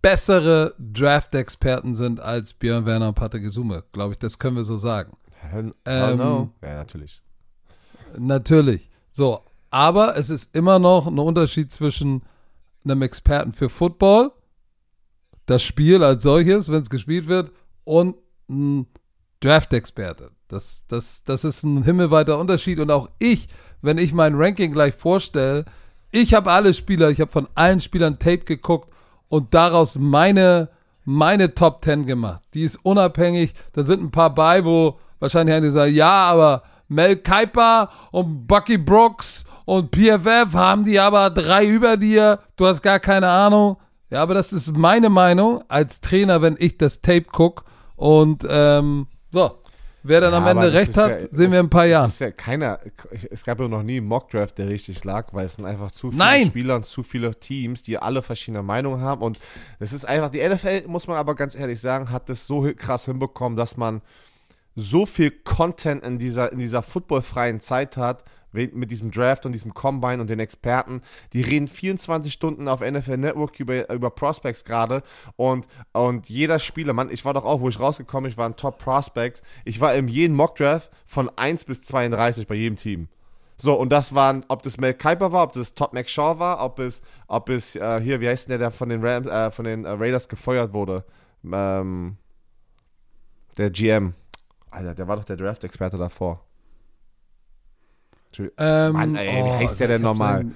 bessere Draft-Experten sind als Björn Werner und Patrick Gesume, glaube ich. Das können wir so sagen. oh ähm, no. Ja, natürlich. Natürlich. So, aber es ist immer noch ein Unterschied zwischen einem Experten für Football, das Spiel als solches, wenn es gespielt wird, und ein Draft-Experte. Das, das, das ist ein himmelweiter Unterschied. Und auch ich, wenn ich mein Ranking gleich vorstelle, ich habe alle Spieler, ich habe von allen Spielern Tape geguckt und daraus meine, meine Top 10 gemacht. Die ist unabhängig. Da sind ein paar bei, wo wahrscheinlich einige sagen, ja, aber Mel Kiper und Bucky Brooks und PFF haben die aber drei über dir. Du hast gar keine Ahnung. Ja, aber das ist meine Meinung als Trainer, wenn ich das Tape gucke. Und ähm, so, wer dann Ja, am Ende recht hat, ja- sehen wir in ein paar Jahren. Ja keiner, es gab ja noch nie einen Mockdraft, der richtig lag, weil es sind einfach zu viele Nein. Spieler und zu viele Teams, die alle verschiedene Meinungen haben. Und es ist einfach, die NFL, muss man aber ganz ehrlich sagen, hat das so krass hinbekommen, dass man so viel Content in dieser, in dieser footballfreien Zeit hat, mit diesem Draft und diesem Combine und den Experten. Die reden 24 Stunden auf NFL Network über, über Prospects gerade und, und jeder Spieler, Mann, ich war doch auch, wo ich rausgekommen ich war ein Top Prospects. Ich war in jedem Mockdraft von 1 bis 32 bei jedem Team. So, und das waren, ob das Mel Kiper war, ob das Todd McShaw war, ob es, ob es, äh, hier, wie heißt denn der, der von den, Rams, äh, von den äh, Raiders gefeuert wurde? Ähm, der GM. Alter, der war doch der Draft-Experte davor. Ähm, Mann, ey, wie heißt der denn ich hab nochmal?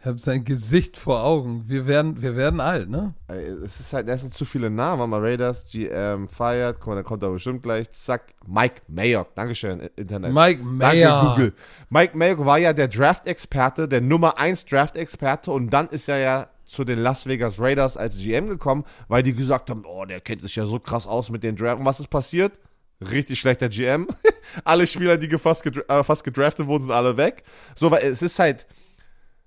Ich habe sein Gesicht vor Augen. Wir werden, wir werden alt, ne? Es ist halt, das sind zu viele Namen. Mal Raiders, GM, Fired, guck mal, dann kommt er bestimmt gleich. Zack, Mike Mayock. Dankeschön, Internet. Mike Danke, Mayer. Google. Mike Mayock war ja der Draft-Experte, der Nummer 1 Draft-Experte und dann ist er ja zu den Las Vegas Raiders als GM gekommen, weil die gesagt haben, oh, der kennt sich ja so krass aus mit den Draft. Und was ist passiert? Richtig schlechter GM. alle Spieler, die gefasst gedra äh, fast gedraftet wurden, sind alle weg. So, weil es ist halt,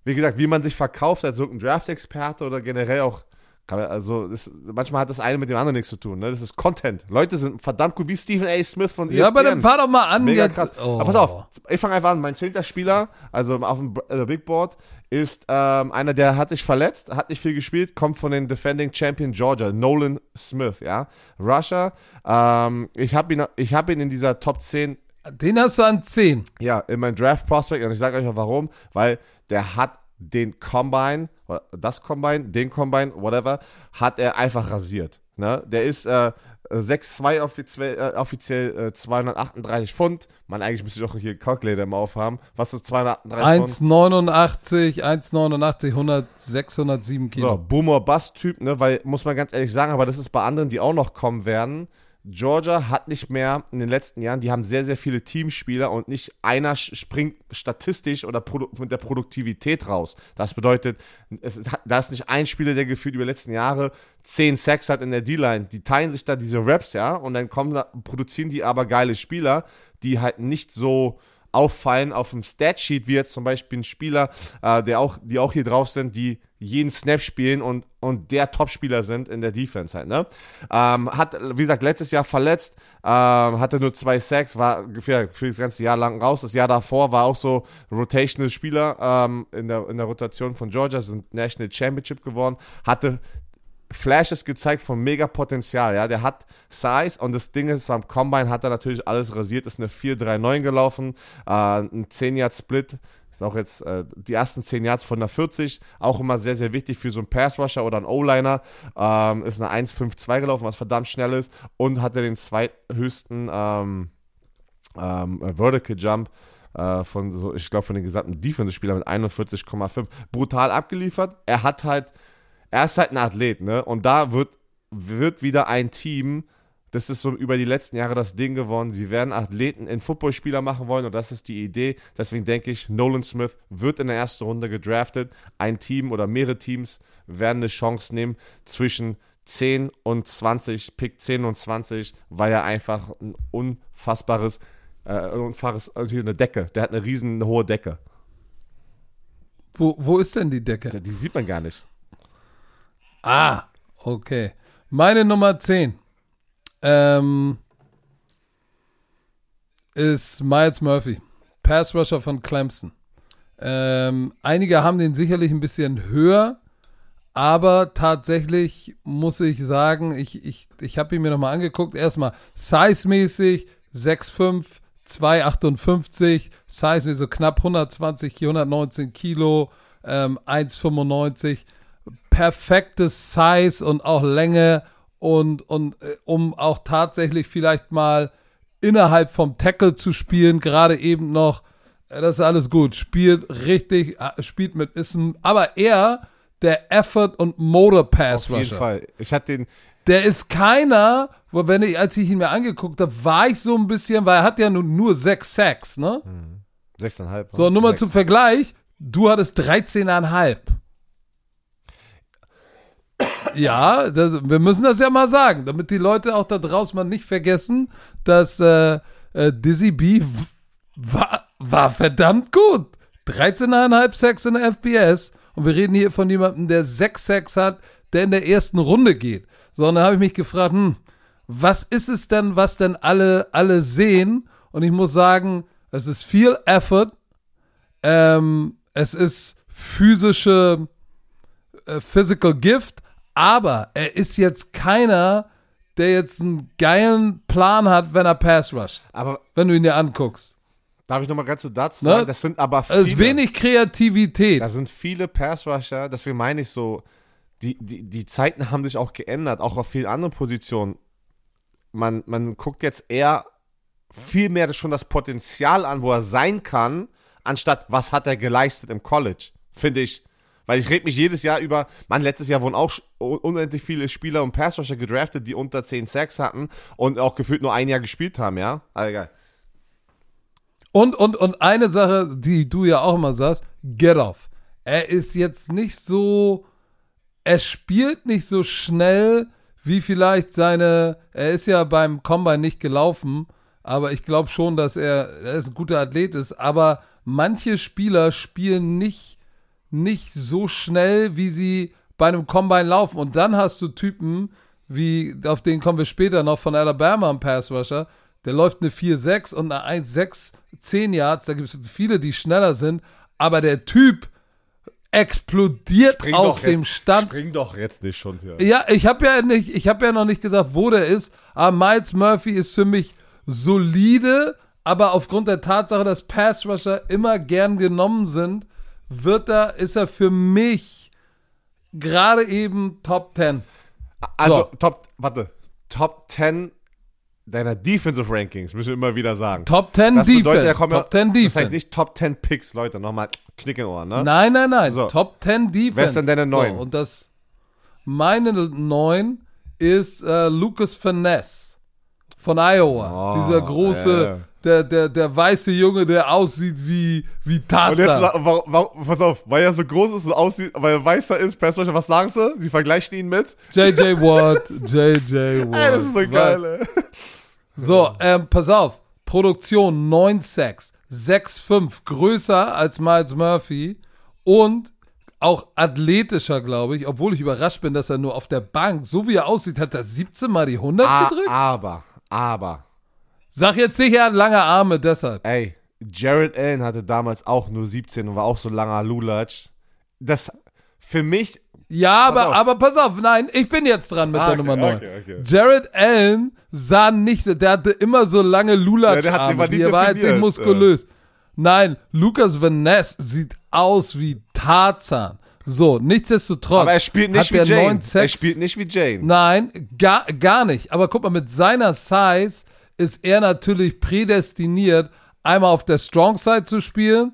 wie gesagt, wie man sich verkauft als irgendein Draft-Experte oder generell auch, also das, manchmal hat das eine mit dem anderen nichts zu tun. Ne? Das ist Content. Leute sind verdammt gut, wie Stephen A. Smith von E Ja, aber ESPN. dann fahr doch mal an Mega jetzt. krass. Oh. Aber pass auf, ich fange einfach an. Mein zehnter Spieler, also auf dem äh, Big Board, ist ähm, einer, der hat sich verletzt, hat nicht viel gespielt, kommt von den Defending Champion Georgia, Nolan Smith, ja. Russia. Ähm, ich habe ihn, ich hab ihn in dieser Top 10 Den hast du an 10. ja, in meinem Draft Prospect und ich sage euch auch warum, weil der hat den Combine, das Combine, den Combine, whatever, hat er einfach rasiert. Ne? Der ist äh, 6'2 offiziell, äh, offiziell äh, 238 Pfund. Man, eigentlich müsste ich auch hier einen Calculator im Aufhaben. Was ist 238 Pfund? 1,89, 1,89, 100, 607 So, Kilo. Boomer Bust Typ, ne, weil muss man ganz ehrlich sagen, aber das ist bei anderen, die auch noch kommen werden. Georgia hat nicht mehr in den letzten Jahren, die haben sehr, sehr viele Teamspieler und nicht einer springt statistisch oder mit der Produktivität raus. Das bedeutet, es, da ist nicht ein Spieler, der gefühlt über die letzten Jahre 10 Sacks hat in der D-Line. Die teilen sich da diese Raps, ja, und dann kommen produzieren die aber geile Spieler, die halt nicht so auffallen auf dem Statsheet, wie jetzt zum Beispiel ein Spieler, äh, der auch, die auch hier drauf sind, die jeden Snap spielen und, und der Topspieler sind in der Defense halt, ne? Ähm, hat, wie gesagt, letztes Jahr verletzt, ähm, hatte nur zwei Sacks, war für, für das ganze Jahr lang raus. Das Jahr davor war auch so Rotational Spieler ähm, in, der, in der Rotation von Georgia, sind National Championship geworden, hatte Flashes gezeigt von mega Potenzial, ja, der hat Size und das Ding ist, am Combine hat er natürlich alles rasiert, ist eine 4-3-9 gelaufen, äh, ein 10-Yard-Split, ist auch jetzt äh, die ersten 10 Yards von der 40, auch immer sehr, sehr wichtig für so einen Pass-Rusher oder einen O-Liner, ähm, ist eine 1-5-2 gelaufen, was verdammt schnell ist und hatte den zweithöchsten ähm, ähm, Vertical Jump äh, von so, ich glaube, von den gesamten Defensive-Spielern mit 41,5. Brutal abgeliefert. Er hat halt er ist halt ein Athlet, ne? Und da wird, wird wieder ein Team, das ist so über die letzten Jahre das Ding geworden. Sie werden Athleten in Footballspieler machen wollen und das ist die Idee. Deswegen denke ich, Nolan Smith wird in der ersten Runde gedraftet. Ein Team oder mehrere Teams werden eine Chance nehmen zwischen 10 und 20, Pick 10 und 20, weil er einfach ein unfassbares, äh, unfassbares, also eine Decke, der hat eine riesen hohe Decke. Wo, wo ist denn die Decke? Die sieht man gar nicht. Ah, okay. Meine Nummer 10 ähm, ist Miles Murphy, Pass Rusher von Clemson. Ähm, einige haben den sicherlich ein bisschen höher, aber tatsächlich muss ich sagen, ich, ich, ich habe ihn mir nochmal angeguckt. Erstmal size-mäßig 6'5, 2,58, size-mäßig so knapp 120, 119 Kilo, ähm, 1,95 perfektes Size und auch Länge und, und äh, um auch tatsächlich vielleicht mal innerhalb vom Tackle zu spielen, gerade eben noch, äh, das ist alles gut, spielt richtig, äh, spielt mit Wissen, aber er, der Effort und Motor Pass Auf jeden Fall. Ich hatte den, der ist keiner, wo wenn ich, als ich ihn mir angeguckt habe, war ich so ein bisschen, weil er hat ja nur, nur sechs Sacks, ne? Hm. Sechseinhalb. So, nur mal zum Vergleich, du hattest 13,5. Ja, das, wir müssen das ja mal sagen, damit die Leute auch da draußen mal nicht vergessen, dass äh, äh, Dizzy B war, war verdammt gut. 13,5 Sex in der FBS und wir reden hier von jemandem, der 6 Sex hat, der in der ersten Runde geht. So, und dann habe ich mich gefragt, hm, was ist es denn, was denn alle, alle sehen? Und ich muss sagen, es ist viel Effort, ähm, es ist physische, äh, Physical Gift, aber er ist jetzt keiner, der jetzt einen geilen Plan hat, wenn er Pass rusht. Aber wenn du ihn dir anguckst. Darf ich nochmal ganz so dazu ne? sagen, das sind aber viele. Es ist wenig Kreativität. Da sind viele Pass-Rusher, deswegen meine ich so, die, die, die Zeiten haben sich auch geändert, auch auf vielen anderen Positionen. Man, man guckt jetzt eher viel mehr schon das Potenzial an, wo er sein kann, anstatt was hat er geleistet im College, finde ich. Weil ich rede mich jedes Jahr über, man, letztes Jahr wurden auch unendlich viele Spieler und Passrusher gedraftet, die unter 10 Sacks hatten und auch gefühlt nur ein Jahr gespielt haben, ja? Also geil. Und, und, und eine Sache, die du ja auch immer sagst, get off. Er ist jetzt nicht so, er spielt nicht so schnell wie vielleicht seine, er ist ja beim Combine nicht gelaufen, aber ich glaube schon, dass er, er ist ein guter Athlet ist, aber manche Spieler spielen nicht nicht so schnell, wie sie bei einem Combine laufen. Und dann hast du Typen, wie, auf den kommen wir später noch von Alabama am Pass Rusher, der läuft eine 4-6 und eine 1-6, 10 Yards. Da gibt es viele, die schneller sind. Aber der Typ explodiert spring aus dem jetzt, Stand. Spring doch jetzt nicht schon hier. Ja, ich habe ja nicht, ich habe ja noch nicht gesagt, wo der ist. Aber Miles Murphy ist für mich solide, aber aufgrund der Tatsache, dass Pass Rusher immer gern genommen sind, wird er, ist er für mich gerade eben Top 10. Also so. Top, warte, Top 10 deiner Defensive Rankings, müssen wir immer wieder sagen. Top 10 das Defense. Bedeutet, Top ja, 10 Defense. Das heißt nicht Top 10 Picks, Leute, nochmal Knick in Ohren, ne? Nein, nein, nein. So. Top 10 Defense. Wer ist denn deine 9? So, und das, meine 9 ist äh, Lucas Finesse von Iowa. Oh, Dieser große, yeah der, der, der weiße Junge, der aussieht wie, wie Tarzan. Und jetzt, pass auf, weil er so groß ist und aussieht, weil er weißer ist, Passwatcher, was sagen sie? Sie vergleichen ihn mit? JJ Watt, JJ Watt. Ey, das ist so geil, ey. So, ähm, pass auf. Produktion 9 Sacks, 6'5, größer als Miles Murphy und auch athletischer, glaube ich, obwohl ich überrascht bin, dass er nur auf der Bank, so wie er aussieht, hat er 17 Mal die 100 Ah, gedrückt. aber, aber, Sag jetzt nicht, er hat lange Arme, deshalb. ey, Jared Allen hatte damals auch nur 17 und war auch so langer Lulatsch. Das, für mich, Ja, aber, auf. aber pass auf, nein, ich bin jetzt dran mit Ah, der okay, Nummer 9. okay, okay. Jared Allen sah nicht so, der hatte immer so lange Ja, der der war jetzt nicht muskulös. Nein, Lucas Van Ness sieht aus wie Tarzan. So, nichtsdestotrotz. aber er spielt nicht wie Jane. Er spielt nicht wie Jane. Nein, gar, gar nicht. Aber guck mal, mit seiner Size ist er natürlich prädestiniert, einmal auf der Strong Side zu spielen,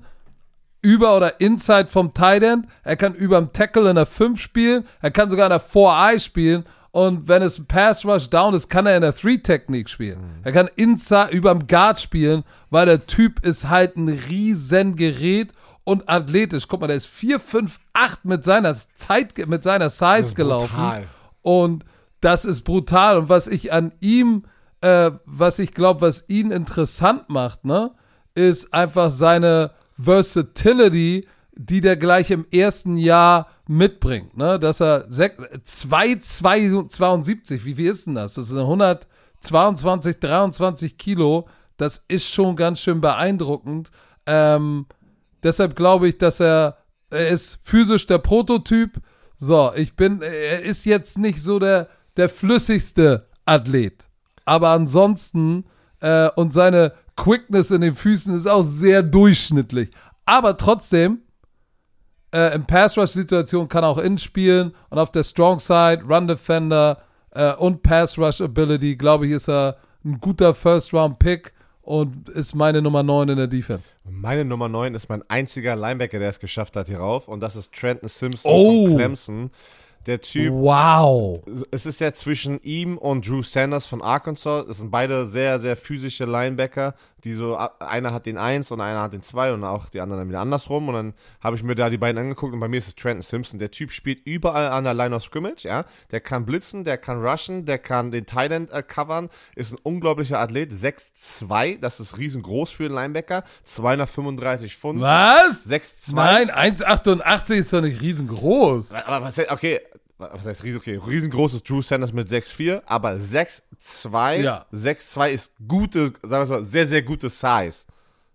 über oder inside vom Tight End. Er kann über dem Tackle in der 5 spielen. Er kann sogar in der 4-Eye spielen. Und wenn es ein Pass Rush down ist, kann er in der 3-Technik spielen. Er kann inside über dem Guard spielen, weil der Typ ist halt ein riesen Gerät und athletisch. Guck mal, der ist 4, 5, 8 mit seiner Zeit, mit seiner Size gelaufen. brutal. Und das ist brutal. Und was ich an ihm, äh, was ich glaube, was ihn interessant macht, ne, ist einfach seine Versatility, die der gleich im ersten Jahr mitbringt. Ne? Dass er 2,72, wie viel ist denn das? Das sind 122, 23 Kilo. Das ist schon ganz schön beeindruckend. Ähm, deshalb glaube ich, dass er, er ist physisch der Prototyp. So, ich bin, er ist jetzt nicht so der, der flüssigste Athlet. Aber ansonsten, äh, und seine Quickness in den Füßen ist auch sehr durchschnittlich. Aber trotzdem, äh, in Pass-Rush-Situationen kann er auch innen spielen und auf der Strong Side, Run Defender äh, und Pass-Rush-Ability, glaube ich, ist er ein guter First-Round-Pick und ist meine Nummer 9 in der Defense. Meine Nummer 9 ist mein einziger Linebacker, der es geschafft hat hier rauf. Und das ist Trenton Simpson Oh. von Clemson. Der Typ, Wow. es ist ja zwischen ihm und Drew Sanders von Arkansas. Das sind beide sehr, sehr physische Linebacker, die so, einer hat den 1 und einer hat den 2 und auch die anderen dann wieder andersrum. Und dann habe ich mir da die beiden angeguckt und bei mir ist es Trenton Simpson. Der Typ spielt überall an der Line of Scrimmage, ja. Der kann blitzen, der kann rushen, der kann den End äh, covern, ist ein unglaublicher Athlet. 6'2, das ist riesengroß für einen Linebacker. 235 Pfund. Was? 6'2. Nein, 1,88 ist doch nicht riesengroß. Aber was okay, was heißt riesen, okay, riesengroß ist Drew Sanders mit 6'4, aber 6'2, Ja. 6'2 ist gute, sagen wir mal, sehr, sehr gute Size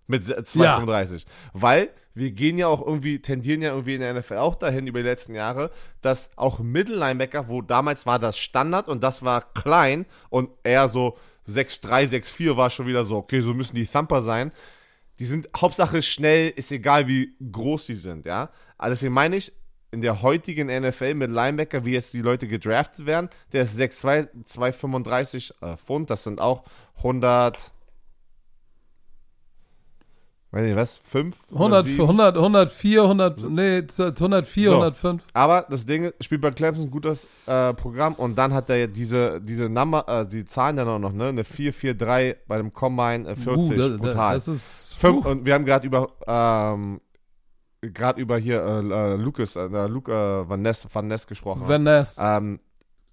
mit 2,35. Weil wir gehen ja auch irgendwie, tendieren ja irgendwie in der NFL auch dahin über die letzten Jahre, dass auch Mittellinebacker, wo damals war das Standard und das war klein und eher so 6'3, 6'4 war schon wieder so, okay, so müssen die Thumper sein. Die sind, Hauptsache schnell, ist egal wie groß sie sind, ja. Also deswegen meine ich, in der heutigen NFL mit Linebacker, wie jetzt die Leute gedraftet werden, der ist 6'2, 235 äh, Pfund, das sind auch 100, weiß nicht was, 5? 100, 100, 104, 100, nee, 104, So. 105. Aber das Ding spielt bei Clemson ein gutes äh, Programm und dann hat er ja diese, diese Nummer, äh, die Zahlen dann auch noch, ne? Eine 4-4-3 bei dem Combine, äh, 40, Uh, da- da- brutal. Das ist. Fünf, und wir haben gerade über, ähm, gerade über hier äh, äh, Lucas, äh, Luke äh, Van, Ness, Van Ness gesprochen. Van Ness. Ähm,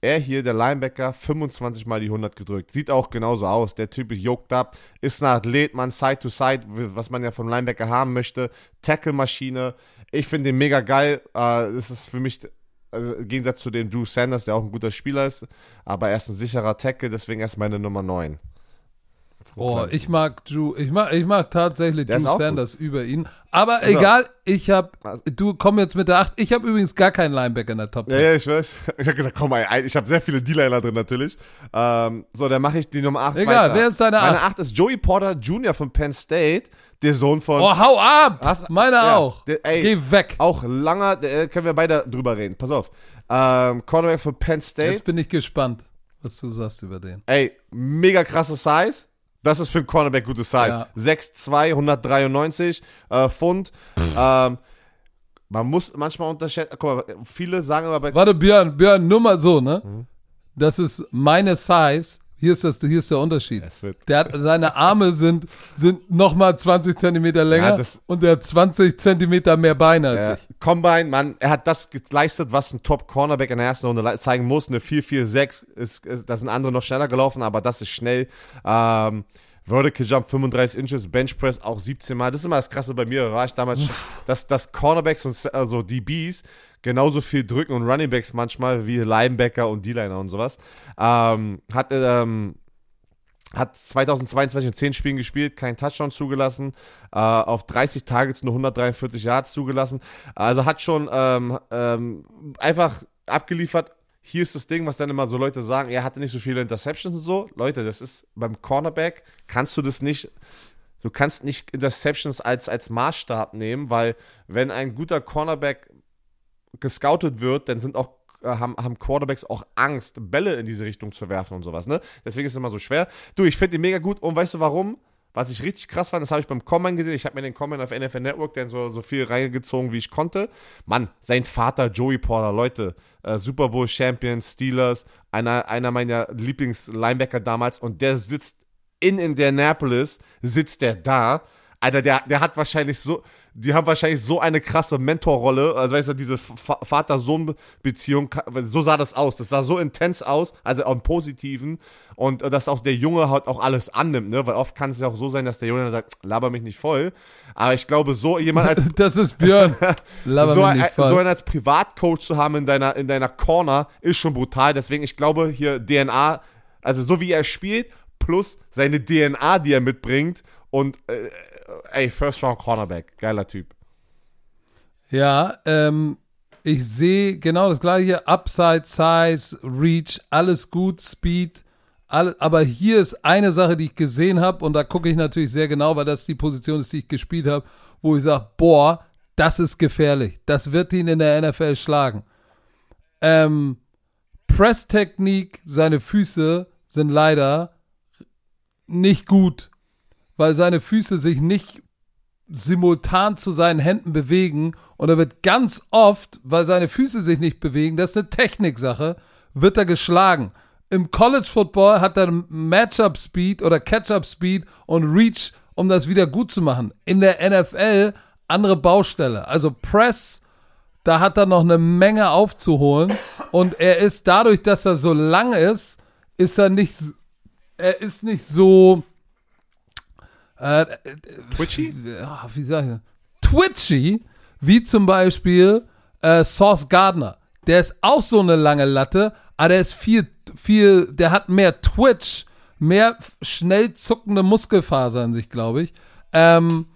er hier, der Linebacker, 25 Mal die 100 gedrückt. Sieht auch genauso aus. Der Typ ist yoked up, ist ein Athlet, man Side to Side, was man ja vom Linebacker haben möchte. Tackle-Maschine. Ich finde den mega geil. Äh, das ist für mich, also im Gegensatz zu dem Drew Sanders, der auch ein guter Spieler ist, aber er ist ein sicherer Tackle, deswegen erst meine Nummer 9. Oh, ich mag Drew, ich mag, ich mag tatsächlich Der Drew Sanders über ihn. Aber Also- egal, ich hab, Also- du komm jetzt mit der 8. Ich habe übrigens gar keinen Linebacker in der Top 10. Ja, ja, ich weiß. Ich habe gesagt, komm mal, ich habe sehr viele D-Liner drin natürlich. Ähm, so, dann mache ich die Nummer 8 Egal, weiter. wer ist deine Meine Acht? 8 ist Joey Porter Jr. von Penn State, der Sohn von... Oh, hau ab! Hast- Meine ja, auch. der- ey. Geh weg. Auch langer, der, können wir beide drüber reden. Pass auf. Ähm, Cornerback von Penn State. Jetzt bin ich gespannt, was du sagst über den. Ey, mega krasse Size. Das ist für einen Cornerback gute Size. Ja. 6'2, 193 äh, Pfund. ähm, man muss manchmal unterschätzen. Guck mal, viele sagen aber bei. Warte, Björn, Björn, nur mal so, ne? Mhm. Das ist meine Size. Hier ist, das, hier ist der Unterschied. Der hat, seine Arme sind, sind nochmal 20 Zentimeter länger Ja, und der hat 20 Zentimeter mehr Beine als Äh, ich. Combine, Mann, er hat das geleistet, was ein Top-Cornerback in der ersten Runde zeigen muss. Eine 4-4-6, ist, ist, da sind andere noch schneller gelaufen, aber das ist schnell. Ähm, Vertical Jump 35 Inches, Bench Press auch 17 Mal. Das ist immer das Krasse bei mir, war ich damals, dass, dass Cornerbacks und also DBs genauso viel drücken und Runningbacks manchmal wie Linebacker und D-Liner und sowas. Ähm, hat, ähm, hat 2022 in 10 Spielen gespielt, keinen Touchdown zugelassen, äh, auf 30 Targets nur 143 Yards zugelassen. Also hat schon ähm, ähm, einfach abgeliefert. Hier ist das Ding, was dann immer so Leute sagen, er hatte nicht so viele Interceptions und so. Leute, das ist beim Cornerback, kannst du das nicht, du kannst nicht Interceptions als, als Maßstab nehmen, weil wenn ein guter Cornerback gescoutet wird, dann sind auch äh, haben, haben Quarterbacks auch Angst, Bälle in diese Richtung zu werfen und sowas, ne? Deswegen ist es immer so schwer. Du, ich finde ihn mega gut und weißt du warum? Was ich richtig krass fand, das habe ich beim Combine gesehen. Ich habe mir den Combine auf NFL Network dann so, so viel reingezogen, wie ich konnte. Mann, sein Vater Joey Porter, Leute, äh, Super Bowl Champion, Steelers, einer, einer meiner Lieblings-Linebacker damals und der sitzt in Indianapolis, sitzt der da. Alter, der, der hat wahrscheinlich so, die haben wahrscheinlich so eine krasse Mentorrolle, also weißt du, diese Vater-Sohn-Beziehung, so sah das aus. Das sah so intens aus, also auch im Positiven. Und äh, dass auch der Junge halt auch alles annimmt, ne? Weil oft kann es ja auch so sein, dass der Junge dann sagt, laber mich nicht voll. Aber ich glaube, so jemand als. das ist Björn. Laber so, mich nicht voll. so einen als Privatcoach zu haben in deiner, in deiner Corner ist schon brutal. Deswegen, ich glaube, hier DNA, also so wie er spielt, plus seine DNA, die er mitbringt und äh, ey, First Round Cornerback, geiler Typ. Ja, ähm, ich sehe genau das gleiche. Upside, Size, Reach, alles gut, Speed. All, aber hier ist eine Sache, die ich gesehen habe, und da gucke ich natürlich sehr genau, weil das die Position ist, die ich gespielt habe, wo ich sage, boah, das ist gefährlich. Das wird ihn in der NFL schlagen. Ähm, Presstechnik, seine Füße sind leider nicht gut weil seine Füße sich nicht simultan zu seinen Händen bewegen und er wird ganz oft, weil seine Füße sich nicht bewegen, das ist eine Techniksache, wird er geschlagen. Im College Football hat er Matchup Speed oder Catch-up Speed und Reach, um das wieder gut zu machen. In der NFL andere Baustelle. Also Press, da hat er noch eine Menge aufzuholen und er ist dadurch, dass er so lang ist, ist er nicht er ist nicht so äh, Twitchy? Ach, wie sag ich das? Twitchy, wie zum Beispiel äh, Sauce Gardner. Der ist auch so eine lange Latte, aber der ist viel, viel, der hat mehr Twitch, mehr schnell zuckende Muskelfasern in sich, glaube ich. Ähm,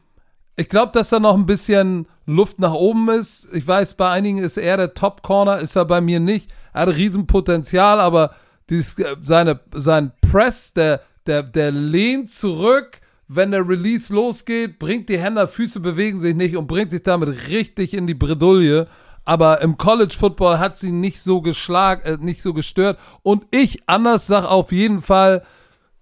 ich glaube, dass da noch ein bisschen Luft nach oben ist. Ich weiß, bei einigen ist er der Top Corner, ist er bei mir nicht. Er hat Riesenpotenzial, aber dieses, äh, seine, sein Press, der, der, der lehnt zurück, wenn der Release losgeht, bringt die Hände, Füße bewegen sich nicht und bringt sich damit richtig in die Bredouille. Aber im College Football hat sie nicht so geschlagen, äh, nicht so gestört. Und ich anders sag auf jeden Fall,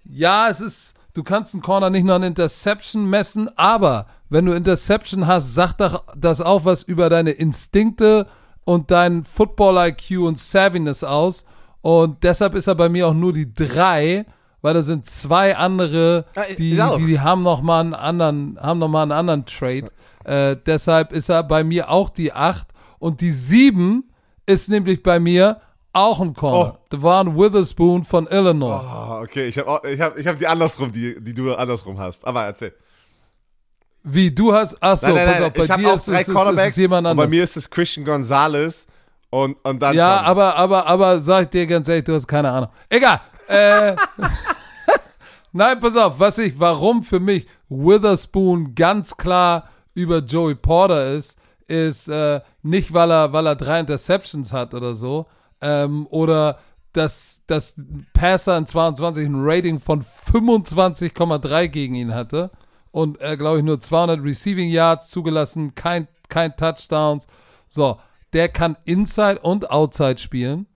ja, es ist, du kannst einen Corner nicht nur an Interception messen, aber wenn du Interception hast, sagt das auch was über deine Instinkte und dein Football-IQ und Savviness aus. Und deshalb ist er bei mir auch nur die drei weil da sind zwei andere, die, die, die, haben noch mal einen anderen, haben noch mal einen anderen Trade. Äh, deshalb ist er bei mir auch die 8 und die 7 ist nämlich bei mir auch ein Corner. Oh. Devon Witherspoon von Illinois. Oh, okay, ich habe ich hab, ich hab die andersrum, die, die du andersrum hast. Aber erzähl. Wie, du hast, achso, nein, nein, pass auf, bei dir ist, ist, ist es jemand anderes. bei mir ist es Christian Gonzalez und, und dann. Ja, aber, aber, aber sag ich dir ganz ehrlich, du hast keine Ahnung. Egal. Äh, Nein, pass auf, was ich, warum für mich Witherspoon ganz klar über Joey Porter ist, ist äh, nicht, weil er, weil er drei Interceptions hat oder so, ähm, oder dass, dass Passer in 22 ein Rating von 25,3 gegen ihn hatte und er, glaube ich, nur 200 Receiving Yards zugelassen, kein, kein Touchdowns. So, der kann Inside und Outside spielen.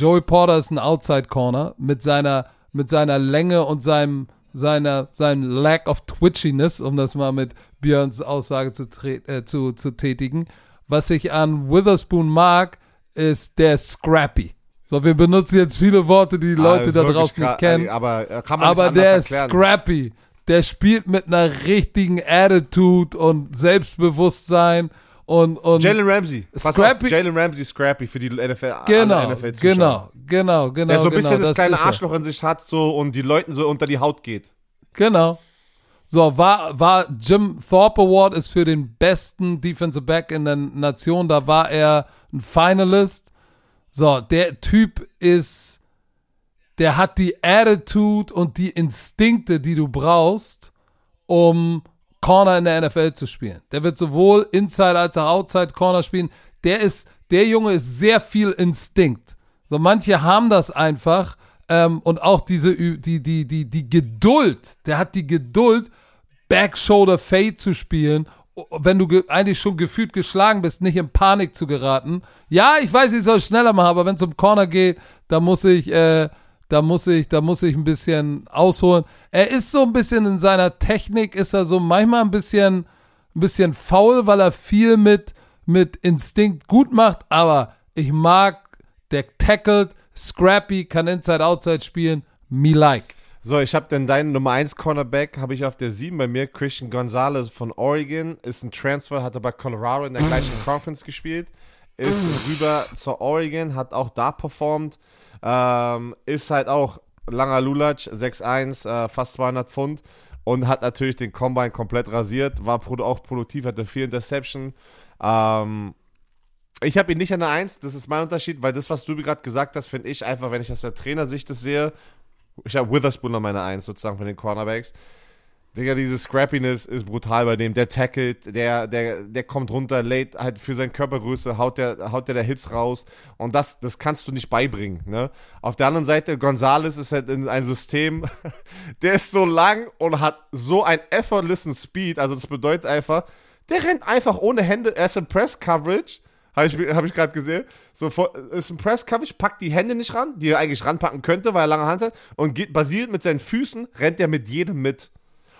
Joey Porter ist ein Outside Corner mit seiner, mit seiner Länge und seinem, seiner, seinem Lack of Twitchiness, um das mal mit Björns Aussage zu, äh, zu, zu tätigen. Was ich an Witherspoon mag, ist der Scrappy. So, wir benutzen jetzt viele Worte, die die ah, Leute da draußen nicht kennen. Aber, äh, kann man aber der ist Scrappy. Der spielt mit einer richtigen Attitude und Selbstbewusstsein und, und Jalen Ramsey. Scrappy. Jalen Ramsey Scrappy für die NFL. Genau, NFL genau, genau, genau. Der so ein genau, bisschen das, das kleine Arschloch in sich hat so und die Leuten so unter die Haut geht. Genau. So, war, war Jim Thorpe Award ist für den besten Defensive Back in der Nation. Da war er ein Finalist. So, der Typ ist, der hat die Attitude und die Instinkte, die du brauchst, um Corner in der NFL zu spielen. Der wird sowohl Inside als auch Outside Corner spielen. Der ist, der Junge ist sehr viel Instinkt. So, manche haben das einfach. Ähm, und auch diese, die, die, die, die Geduld. Der hat die Geduld, Back Shoulder Fade zu spielen wenn du eigentlich schon gefühlt geschlagen bist, nicht in Panik zu geraten. Ja, ich weiß, ich soll es schneller machen, aber wenn es um Corner geht, da muss ich, äh, da muss ich, da muss ich ein bisschen ausholen. Er ist so ein bisschen in seiner Technik, ist er so manchmal ein bisschen, ein bisschen faul, weil er viel mit, mit Instinkt gut macht, aber ich mag, der tackelt, scrappy, kann Inside, Outside spielen, me like. So, ich habe dann deinen Nummer 1 Cornerback, habe ich auf der 7 bei mir. Christian Gonzalez von Oregon, ist ein Transfer, hatte bei Colorado in der gleichen Conference gespielt, ist rüber zu Oregon, hat auch da performt, ähm, ist halt auch langer Lulatsch, 6'1, äh, fast 200 Pfund und hat natürlich den Combine komplett rasiert, war auch produktiv, hatte vier Interception. Ähm, ich habe ihn nicht an der 1, das ist mein Unterschied, weil das, was du gerade gesagt hast, finde ich einfach, wenn ich aus der Trainersicht das sehe, ich habe Witherspoon an meiner Eins sozusagen von den Cornerbacks. Digga, diese Scrappiness ist brutal bei dem. Der tackelt, der, der, der kommt runter, lädt halt für seine Körpergröße, haut der, haut der, der Hits raus. Und das, das kannst du nicht beibringen, ne? Auf der anderen Seite, Gonzales ist halt in einem System, der ist so lang und hat so ein effortless Speed. Also, das bedeutet einfach, der rennt einfach ohne Hände, er ist in Press Coverage habe ich, hab ich gerade gesehen. So, ist ein Press Coverage, packt die Hände nicht ran, die er eigentlich ranpacken könnte, weil er lange Hand hat. Und geht, basiert mit seinen Füßen, rennt er mit jedem mit.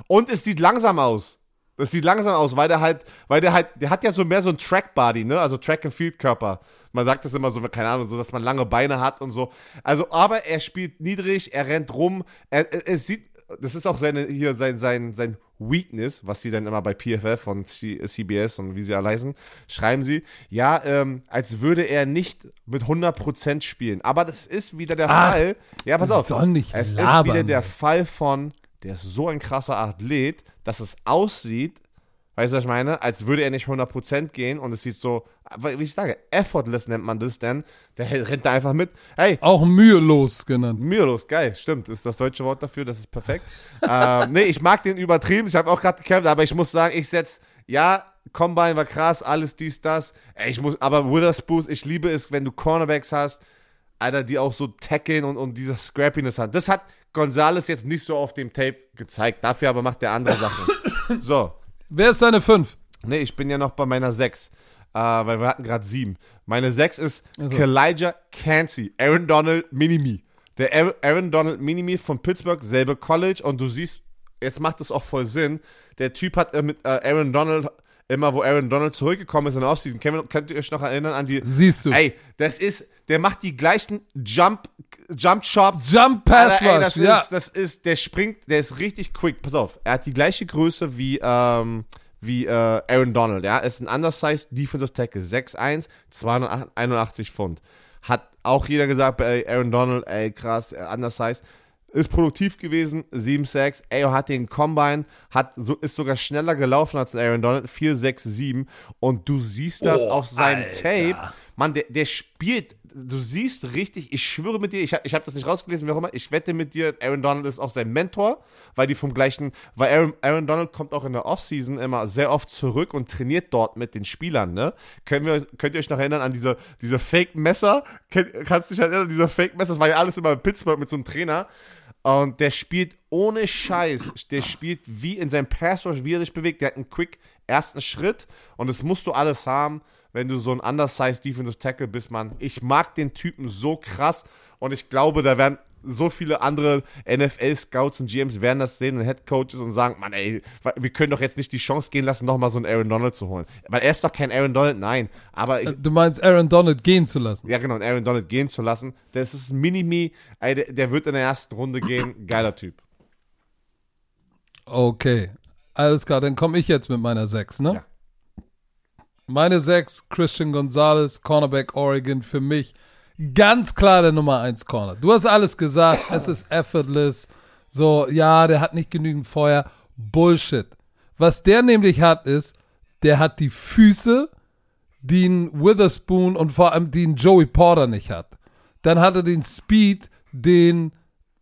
Und es sieht langsam aus. Das sieht langsam aus, weil der halt, weil der halt, der hat ja so mehr so ein Track Body, ne? Also Track and Field Körper. Man sagt das immer so, keine Ahnung, so, dass man lange Beine hat und so. Also, aber er spielt niedrig, er rennt rum, er, er sieht, das ist auch seine, hier sein, sein, sein Weakness, was sie dann immer bei PFF und CBS und wie sie alle heißen, schreiben sie, ja, ähm, als würde er nicht mit 100% spielen. Aber das ist wieder der Ach, Fall. Ja, pass auf. Soll nicht es labern. ist wieder der Fall von, der ist so ein krasser Athlet, dass es aussieht, Weißt du, was ich meine? Als würde er nicht 100% gehen und es sieht so, wie ich sage, effortless nennt man das denn. Der rennt da einfach mit. Hey. Auch mühelos genannt. Mühelos, geil, stimmt. Ist das deutsche Wort dafür, das ist perfekt. ähm, nee, ich mag den übertrieben. Ich habe auch gerade gekämpft, aber ich muss sagen, ich setze, ja, Combine war krass, alles dies, das. Ey, ich muss, aber Witherspoon, ich liebe es, wenn du Cornerbacks hast, Alter, die auch so tackeln und, und dieser Scrappiness haben. Das hat Gonzales jetzt nicht so auf dem Tape gezeigt. Dafür aber macht er andere Sachen. So, Wer ist deine 5? Nee, ich bin ja noch bei meiner 6. Äh, weil wir hatten gerade 7. Meine 6 ist also. Kalijah Cansey, Aaron Donald Minimi. Der Aaron Donald Minimi von Pittsburgh, selbe College. Und du siehst, jetzt macht es auch voll Sinn. Der Typ hat äh, mit äh, Aaron Donald immer, wo Aaron Donald zurückgekommen ist in der Offseason. Könnt ihr euch noch erinnern an die. Siehst du. Ey, das ist, der macht die gleichen Jump, Jump Shops. Jump Pass ey, das ja. Ist, das ist, der springt, der ist richtig quick. Pass auf, er hat die gleiche Größe wie, ähm, wie äh, Aaron Donald. Ja, ist ein undersized Defensive Tackle. 6'1, 281 Pfund. Hat auch jeder gesagt bei Aaron Donald, ey, krass, undersized ist produktiv gewesen, 7 Sacks. Ey, hat den Combine, hat, so, ist sogar schneller gelaufen als Aaron Donald, 4, 6, 7. Und du siehst das oh, auf seinem Alter. Tape. Mann, der, der spielt, du siehst richtig, ich schwöre mit dir, ich, ich habe das nicht rausgelesen, wie auch immer, ich wette mit dir, Aaron Donald ist auch sein Mentor, weil die vom gleichen, weil Aaron, Aaron Donald kommt auch in der Offseason immer sehr oft zurück und trainiert dort mit den Spielern, ne? Können wir, könnt ihr euch noch erinnern an diese, diese Fake-Messer? Kannst du dich erinnern, diese Fake-Messer, das war ja alles immer in Pittsburgh mit so einem Trainer. Und der spielt ohne Scheiß, der spielt wie in seinem Pass Rush, wie er sich bewegt. Der hat einen quick ersten Schritt und das musst du alles haben, wenn du so ein undersized Defensive Tackle bist, Mann. Ich mag den Typen so krass und ich glaube, da werden so viele andere NFL-Scouts und GMs werden das sehen und Headcoaches und sagen, Mann, ey, wir können doch jetzt nicht die Chance gehen lassen, nochmal so einen Aaron Donald zu holen. Weil er ist doch kein Aaron Donald, nein. Aber ich, du meinst Aaron Donald gehen zu lassen? Ja, genau, Aaron Donald gehen zu lassen. Das ist ein Mini-Me, der, der wird in der ersten Runde gehen. Geiler Typ. Okay, alles klar, dann komme ich jetzt mit meiner 6, ne? Ja. Meine 6, Christian Gonzalez, Cornerback Oregon, für mich ganz klar der Nummer 1 Corner. Du hast alles gesagt, es ist effortless. So, ja, der hat nicht genügend Feuer. Bullshit. Was der nämlich hat, ist, der hat die Füße, die ein Witherspoon und vor allem die ein Joey Porter nicht hat. Dann hat er den Speed, den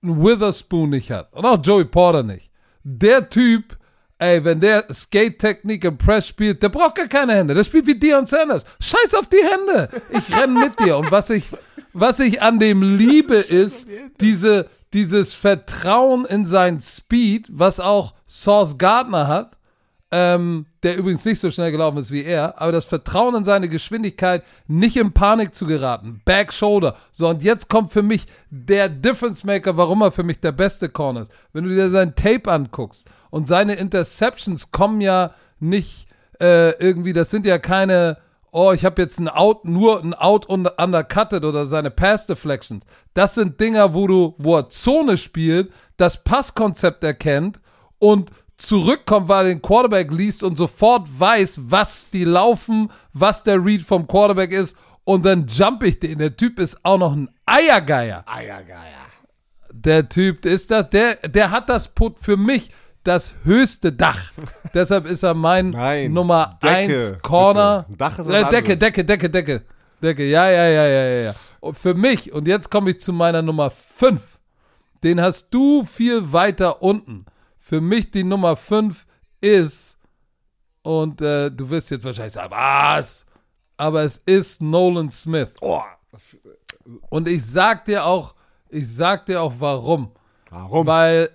ein Witherspoon nicht hat. Und auch Joey Porter nicht. Der Typ, ey, wenn der Skate-Technik im Press spielt, der braucht gar keine Hände. Der spielt wie Dion Sanders. Scheiß auf die Hände. Ich renn mit dir. Und was ich, was ich an dem liebe, ist diese, dieses Vertrauen in seinen Speed, was auch Sauce Gardner hat ähm, der übrigens nicht so schnell gelaufen ist wie er, aber das Vertrauen in seine Geschwindigkeit, nicht in Panik zu geraten, Back Shoulder. So, und jetzt kommt für mich der Difference Maker, warum er für mich der beste Corner ist. Wenn du dir sein Tape anguckst und seine Interceptions kommen ja nicht äh, irgendwie, das sind ja keine, oh, ich habe jetzt ein Out, nur ein Out und undercutted oder seine Pass Deflections. Das sind Dinger, wo du, wo er Zone spielt, das Passkonzept erkennt und zurückkommt, weil er den Quarterback liest und sofort weiß, was die laufen, was der Read vom Quarterback ist und dann jump ich den. Der Typ ist auch noch ein Eiergeier. Eiergeier. Der Typ ist das, der, der hat das Put für mich das höchste Dach. Deshalb ist er mein Nein, Nummer Decke, 1 Corner. bitte. Dach ist äh, Decke. Decke, Decke, Decke. Decke, ja, ja, ja, ja, ja, ja. Und für mich, und jetzt komme ich zu meiner Nummer 5. Den hast du viel weiter unten. Für mich die Nummer 5 ist, und äh, du wirst jetzt wahrscheinlich sagen, was? Aber es ist Nolan Smith. Oh, Und ich sag dir auch, ich sag dir auch warum. warum? Weil,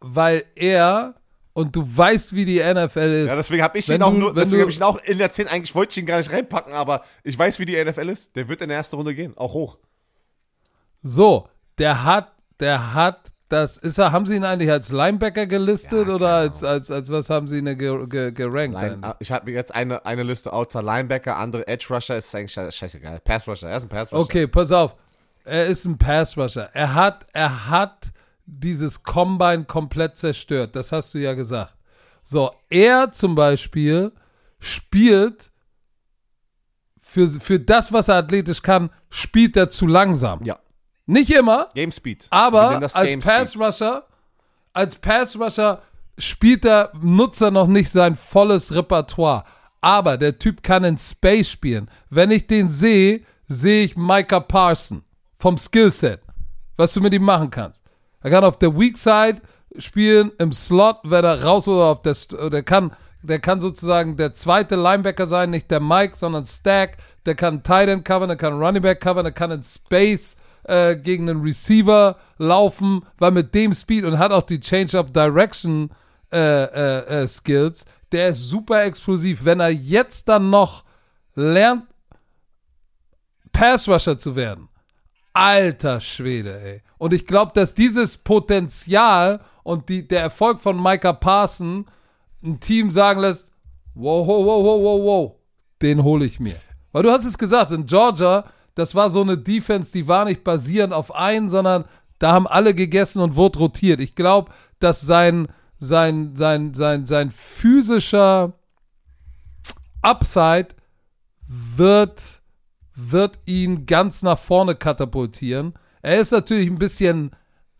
weil er, und du weißt, wie die NFL ist. ja, deswegen habe ich Wenn ihn auch du- nur, wenn deswegen du- habe ich ihn auch in der 10 eigentlich wollte ich ihn gar nicht reinpacken, aber ich weiß, wie die NFL ist. Der wird in der ersten Runde gehen, auch hoch. So, der hat, der hat, das ist er, haben sie ihn eigentlich als Linebacker gelistet Ja, oder keine als, als, als was haben sie ihn ge, ge, gerankt? Line, eigentlich? ich habe jetzt eine, eine Liste Outside Linebacker, andere Edge Rusher, ist eigentlich sche- scheißegal. Pass Rusher, er ist ein Pass Rusher. Okay, pass auf. Er ist ein Pass-Rusher. Er hat, er hat dieses Combine komplett zerstört. Das hast du ja gesagt. So, er zum Beispiel spielt für, für das, was er athletisch kann, spielt er zu langsam. Ja. Nicht immer, Game Speed. Aber als Game Pass Speed. Rusher, als Pass Rusher spielt er, nutzt er noch nicht sein volles Repertoire. Aber der Typ kann in Space spielen. Wenn ich den sehe, sehe ich Micah Parson vom Skillset, was du mit ihm machen kannst. Er kann auf der Weak Side spielen, im Slot, wenn er raus oder auf der, der kann, der kann sozusagen der zweite Linebacker sein, nicht der Mike, sondern Stack. Der kann Tight End covern, der kann Running Back covern, der kann in Space äh, gegen einen Receiver laufen, weil mit dem Speed und hat auch die Change of Direction äh, äh, äh, Skills. Der ist super explosiv. Wenn er jetzt dann noch lernt, Pass Rusher zu werden, alter Schwede, ey. Und ich glaube, dass dieses Potenzial und die, der Erfolg von Micah Parson ein Team sagen lässt, wow, wow, wow, wow, wow, wow, den hole ich mir. Weil du hast es gesagt, in Georgia, das war so eine Defense, die war nicht basierend auf einen, sondern da haben alle gegessen und wurde rotiert. Ich glaube, dass sein, sein, sein, sein, sein physischer Upside wird, wird ihn ganz nach vorne katapultieren. Er ist natürlich ein bisschen,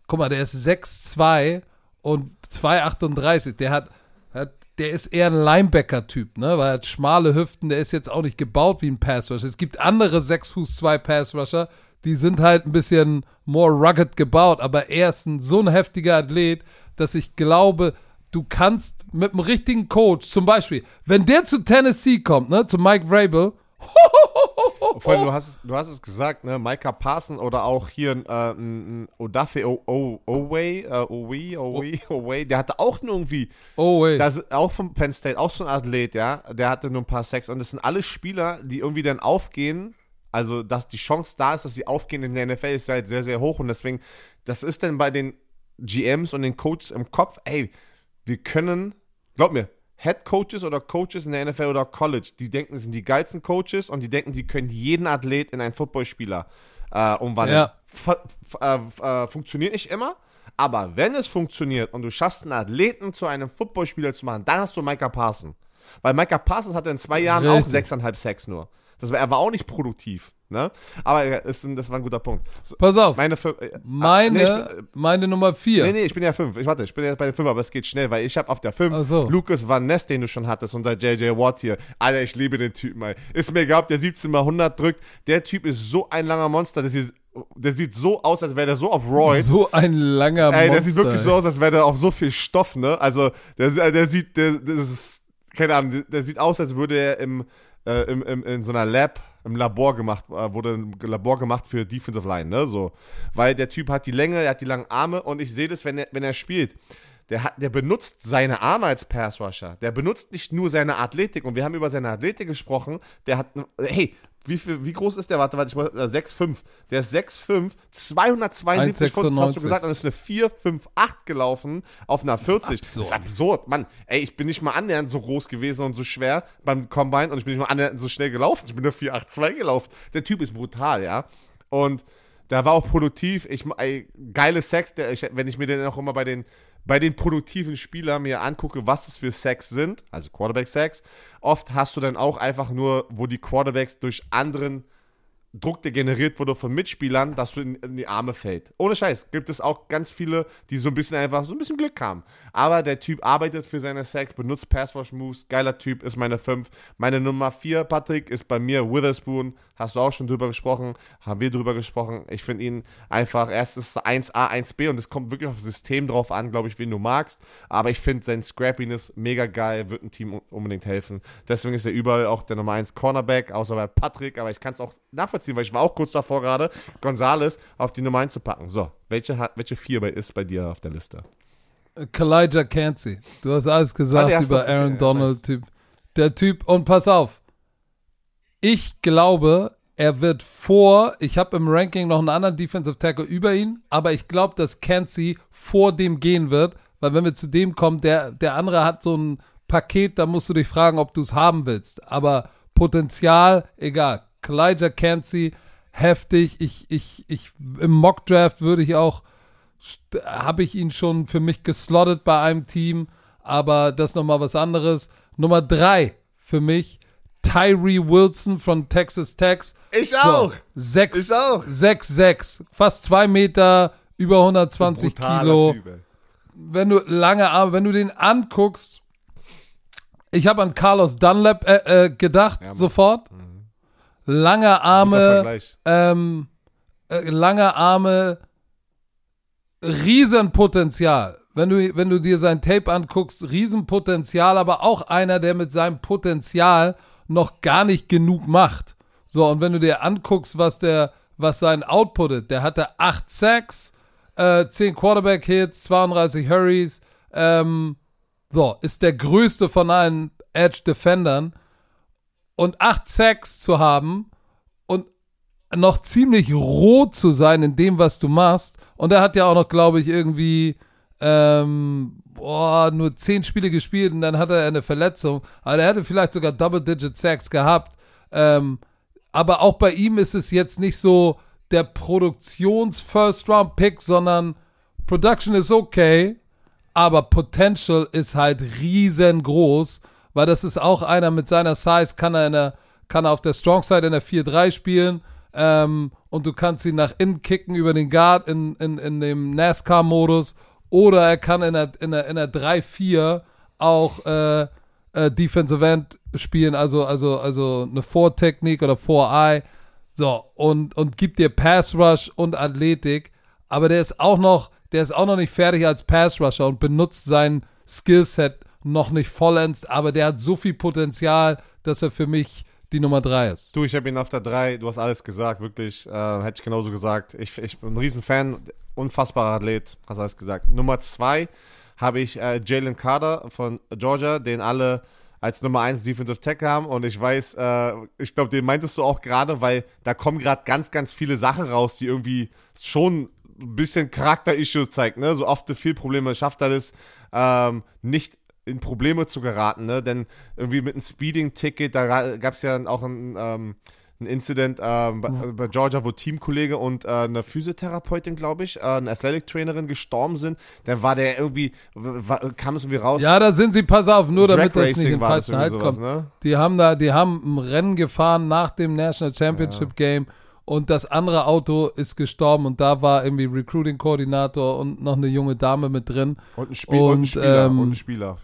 guck mal, der ist 6'2 und 2'38. Der hat, hat der ist eher ein Linebacker-Typ, ne? Weil er hat schmale Hüften, der ist jetzt auch nicht gebaut wie ein Pass-Rusher. Es gibt andere 6 Fuß 2 Pass-Rusher, die sind halt ein bisschen more rugged gebaut, aber er ist ein, so ein heftiger Athlet, dass ich glaube, du kannst mit einem richtigen Coach, zum Beispiel, wenn der zu Tennessee kommt, ne, zu Mike Vrabel, Vor allem, du hast, es- du hast es gesagt, ne? Micah Parson oder auch hier ein, äh, ein, Odafe Oway, äh, Owe, Owe, Owe, der hatte auch nur irgendwie, oh wait, das auch vom Penn State, auch so ein Athlet, ja, der hatte nur ein paar Sex und das sind alle Spieler, die irgendwie dann aufgehen, also dass die Chance da ist, dass sie aufgehen in der NFL ist halt sehr, sehr hoch und deswegen, das ist dann bei den GMs und den Coaches im Kopf, ey, wir können, glaub mir, Head Coaches oder Coaches in der NFL oder College, die denken, sie sind die geilsten Coaches und die denken, die können jeden Athlet in einen Footballspieler äh, umwandeln. Ja. Äh, äh, funktioniert nicht immer, aber wenn es funktioniert und du schaffst einen Athleten zu einem Footballspieler zu machen, dann hast du Micah Parson. Weil Micah Parsons hatte in zwei Jahren auch Richtig. sechseinhalb Sex nur. Das war, er war auch nicht produktiv. Ne? Aber ja, ist, ein- das war ein guter Punkt. So, Pass auf, meine fünf, äh, meine, nee, bin- meine Nummer 4. Nee, nee, ich bin ja fünf. Ich warte, ich bin jetzt bei den fünf, aber es geht schnell, weil ich habe auf der fünf Ach so. Lucas Van Ness, den du schon hattest, unser JJ Watt hier. Alter, ich liebe den Typen, ey. Ist mir egal, ob der 17 mal 100 drückt. Der Typ ist so ein langer Monster. Der sieht, der sieht so aus, als wäre der so auf Roids. So ein langer Ey, Monster. der sieht wirklich so ey. aus, als wäre der auf so viel Stoff, ne? Also, der, der sieht, der, das ist, keine Ahnung, der, der sieht aus, als würde er im, äh, im, im, in so einer Lab, im Labor gemacht, äh, wurde ein Labor gemacht für Defensive Line, ne? So. Weil der Typ hat die Länge, er hat die langen Arme und ich sehe das, wenn er, wenn er spielt. Der, hat, der benutzt seine Arme als Pass Rusher. Der benutzt nicht nur seine Athletik. Und wir haben über seine Athletik gesprochen. Der hat, hey, wie, viel, wie groß ist der? Warte, warte, ich muss, äh, 6'5. Der ist 6'5, 272 Pfund, das hast du 1,96. gesagt, und ist eine 4'5'8 gelaufen auf einer 40. Das ist absurd. absurd, Mann. Ey, ich bin nicht mal annähernd so groß gewesen und so schwer beim Combine und ich bin nicht mal annähernd so schnell gelaufen. Ich bin nur 4'8'2 gelaufen. Der Typ ist brutal, ja. Und der war auch produktiv. Ich, ey, geile Sex, der, ich, wenn ich mir den auch immer bei den, bei den produktiven Spielern mir angucke, was es für Sex sind, also Quarterback-Sex, oft hast du dann auch einfach nur, wo die Quarterbacks durch anderen Druck, der generiert wurde von Mitspielern, dass du in, in die Arme fällt. Ohne Scheiß. Gibt es auch ganz viele, die so ein bisschen einfach so ein bisschen Glück haben. Aber der Typ arbeitet für seine Sex, benutzt Passwash-Moves. Geiler Typ ist meine 5. Meine Nummer 4, Patrick, ist bei mir Witherspoon. Hast du auch schon drüber gesprochen. Haben wir drüber gesprochen. Ich finde ihn einfach, erstens 1A, 1B und es kommt wirklich auf das System drauf an, glaube ich, wen du magst. Aber ich finde sein Scrappiness mega geil, wird ein Team un- unbedingt helfen. Deswegen ist er überall auch der Nummer 1 Cornerback, außer bei Patrick. Aber ich kann es auch nachvollziehen, weil ich war auch kurz davor gerade, Gonzales auf die Nummer 1 zu packen. So, welche, hat, welche 4 bei- ist bei dir auf der Liste? Kalijah Cansey. Du hast alles gesagt ist über Aaron Vier, ja, Donald. nice. Typ. Der Typ, und pass auf. Ich glaube, er wird vor, ich habe im Ranking noch einen anderen Defensive Tackle über ihn, aber ich glaube, dass Cansey vor dem gehen wird, weil wenn wir zu dem kommen, der, der andere hat so ein Paket, da musst du dich fragen, ob du es haben willst. Aber Potenzial, egal. Kalijah Cansey, heftig. Ich, ich, ich, im Mock-Draft würde ich auch habe ich ihn schon für mich geslottet bei einem Team, aber das nochmal was anderes. Nummer drei für mich, Tyree Wilson von Texas Tech. Ich So, sechs, Ich auch. sechs, sechs, fast zwei Meter, über 120 Kilo. Typ. Wenn du lange Arme, wenn du den anguckst, ich habe an Carlos Dunlap äh, äh, gedacht, Ja, sofort. Lange Guter Arme, ähm, äh, lange Arme, Riesenpotenzial. Wenn du, wenn du dir sein Tape anguckst, Riesenpotenzial, aber auch einer, der mit seinem Potenzial noch gar nicht genug macht. So, und wenn du dir anguckst, was der, was sein Output ist, der hatte 8 Sacks, äh, 10 Quarterback-Hits, 32 Hurries, ähm, so, ist der größte von allen Edge-Defendern. Und 8 Sacks zu haben und noch ziemlich roh zu sein in dem, was du machst. Und er hat ja auch noch, glaube ich, irgendwie ähm, boah, nur zehn Spiele gespielt und dann hatte er eine Verletzung. Aber er hatte vielleicht sogar Double-Digit Sacks gehabt. Ähm, aber auch bei ihm ist es jetzt nicht so der Produktions-First-Round-Pick, sondern Production ist okay, aber Potential ist halt riesengroß, weil das ist auch einer mit seiner Size, kann er, in der, kann er auf der Strong Side in der 4-3 spielen ähm, und du kannst ihn nach innen kicken über den Guard in, in, in dem NASCAR-Modus oder er kann in der, in der, in der 3-4 auch äh, äh, Defensive End spielen, also, also, also eine 4-Technik oder 4-Eye. So, und, und gibt dir Pass Rush und Athletik, aber der ist auch noch, der ist auch noch nicht fertig als Pass Rusher und benutzt sein Skillset noch nicht vollends, aber der hat so viel Potenzial, dass er für mich die Nummer 3 ist. Du, ich habe ihn auf der 3, du hast alles gesagt, wirklich, äh, hätte ich genauso gesagt. Ich, ich bin ein Riesenfan, unfassbarer Athlet, hast alles gesagt. Nummer 2 habe ich äh, Jalen Carter von Georgia, den alle als Nummer 1 Defensive Tackle haben und ich weiß, äh, ich glaube, den meintest du auch gerade, weil da kommen gerade ganz, ganz viele Sachen raus, die irgendwie schon ein bisschen Charakter-Issue zeigt, ne? So oft viel Probleme schafft er das, ähm, nicht in Probleme zu geraten, ne? Denn irgendwie mit einem Speeding-Ticket, da gab es ja auch ein, ähm, ein Incident ähm, bei, bei, Georgia, wo Teamkollege und äh, eine Physiotherapeutin, glaube ich, äh, eine Athletic-Trainerin gestorben sind. Dann war der irgendwie, war, kam es irgendwie raus. Ja, da sind sie, pass auf, nur damit das nicht in falschen Halt kommt. Ne? Die haben da, die haben ein Rennen gefahren nach dem National Championship ja. Game und das andere Auto ist gestorben und da war irgendwie Recruiting-Koordinator und noch eine junge Dame mit drin. Und ein, Spiel, und, und ein Spieler. Ähm, und ein Spieler.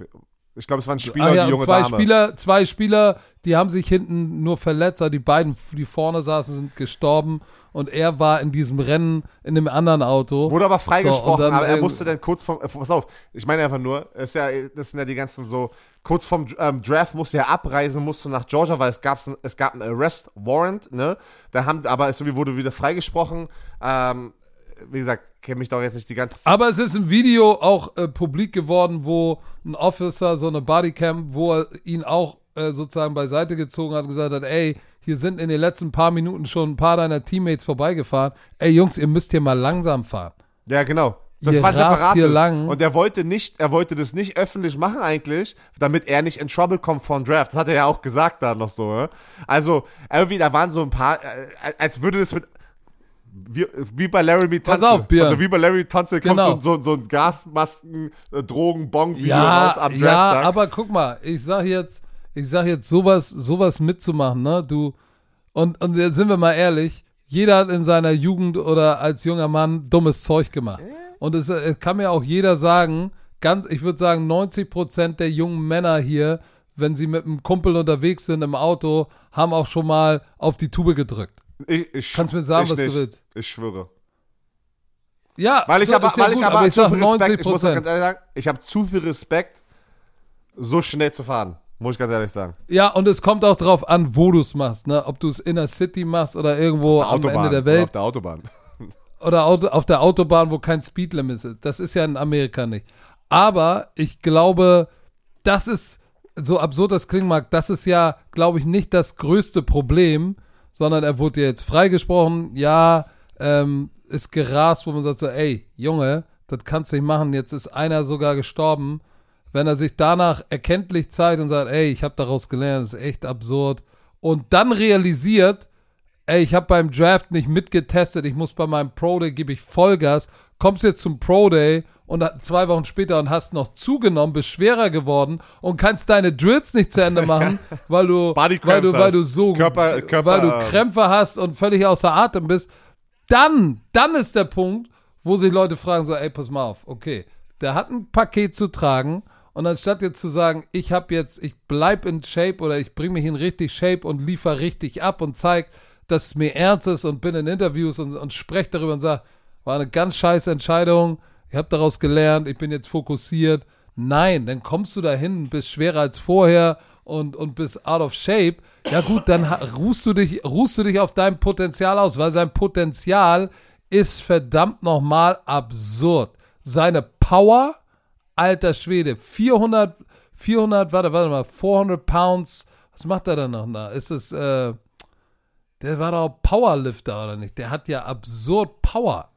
Ich glaube, es waren Spieler ah, ja, die junge zwei Dame. Spieler, zwei Spieler, die haben sich hinten nur verletzt, aber die beiden, die vorne saßen, sind gestorben und er war in diesem Rennen in einem anderen Auto. Wurde aber freigesprochen, so, aber er musste dann kurz vom, äh, pass auf, ich meine einfach nur, ist ja, das sind ja die ganzen so, kurz vom ähm, Draft musste er abreisen, musste nach Georgia, weil es gab, es gab einen Arrest Warrant, ne, da haben, aber es wurde wieder freigesprochen, ähm, wie gesagt, kenne mich doch jetzt nicht die ganze Zeit. Aber es ist ein Video auch äh, publik geworden, wo ein Officer, so eine Bodycam, wo er ihn auch äh, sozusagen beiseite gezogen hat und gesagt hat, ey, hier sind in den letzten paar Minuten schon ein paar deiner Teammates vorbeigefahren. Ey, Jungs, ihr müsst hier mal langsam fahren. Ja, genau. Das ihr war separat. Und er wollte nicht, er wollte das nicht öffentlich machen eigentlich, damit er nicht in Trouble kommt von Draft. Das hat er ja auch gesagt da noch so. Ne? Also irgendwie, da waren so ein paar, äh, als würde das mit wie, wie bei Larry Tanzel. Pass auf, Björn. Also wie bei Larry kommt genau. so, so, so ein Gasmasken, äh, ja, raus am Draft. Ja, aber guck mal, ich sag jetzt, ich sag jetzt sowas, sowas mitzumachen, ne? Du und und jetzt sind wir mal ehrlich, jeder hat in seiner Jugend oder als junger Mann dummes Zeug gemacht. Und es, es kann mir auch jeder sagen, ganz, ich würde sagen, 90 Prozent der jungen Männer hier, wenn sie mit einem Kumpel unterwegs sind im Auto, haben auch schon mal auf die Tube gedrückt. Ich, ich, Kannst mir sagen, was nicht. du willst. Ich schwöre. Ja, weil ich so, aber, weil gut, ich aber, aber ich zu viel Respekt, ich muss ganz ehrlich sagen, ich habe zu viel Respekt, so schnell zu fahren. Muss ich ganz ehrlich sagen. Ja, und es kommt auch darauf an, wo du es machst, ne? Ob du es in der City machst oder irgendwo am Ende der Welt. Oder auf der Autobahn. Oder auf der Autobahn, wo kein Speedlimit ist. Das ist ja in Amerika nicht. Aber ich glaube, das ist, so absurd das klingen mag, das ist ja, glaube ich, nicht das größte Problem, sondern er wurde jetzt freigesprochen. Ja, ähm, ist gerast, wo man sagt so, ey, Junge, das kannst du nicht machen. Jetzt ist einer sogar gestorben. Wenn er sich danach erkenntlich zeigt und sagt, ey, ich habe daraus gelernt, das ist echt absurd. Und dann realisiert, ey, ich habe beim Draft nicht mitgetestet, ich muss bei meinem Pro Day, gebe ich Vollgas, kommst jetzt zum Pro Day und zwei Wochen später und hast noch zugenommen, bist schwerer geworden und kannst deine Drills nicht zu Ende machen, weil du, weil du, weil du so, Körper, Körper, weil du Krämpfe hast und völlig außer Atem bist, dann, dann ist der Punkt, wo sich Leute fragen so, ey, pass mal auf, okay, der hat ein Paket zu tragen und anstatt jetzt zu sagen, ich habe jetzt, ich bleib in Shape oder ich bringe mich in richtig Shape und liefere richtig ab und zeig, dass es mir ernst ist und bin in Interviews und, und spreche darüber und sage, war eine ganz scheiß Entscheidung, ich habe daraus gelernt, ich bin jetzt fokussiert. Nein, dann kommst du dahin, bist schwerer als vorher und, und bist out of shape. Ja gut, dann ruhst du dich, ruhst du dich auf dein Potenzial aus, weil sein Potenzial ist verdammt nochmal absurd. Seine Power, alter Schwede, 400, 400, warte, warte mal, 400 Pounds, was macht er denn noch da? Ist es, äh, der war doch Powerlifter, oder nicht? Der hat ja absurd Power.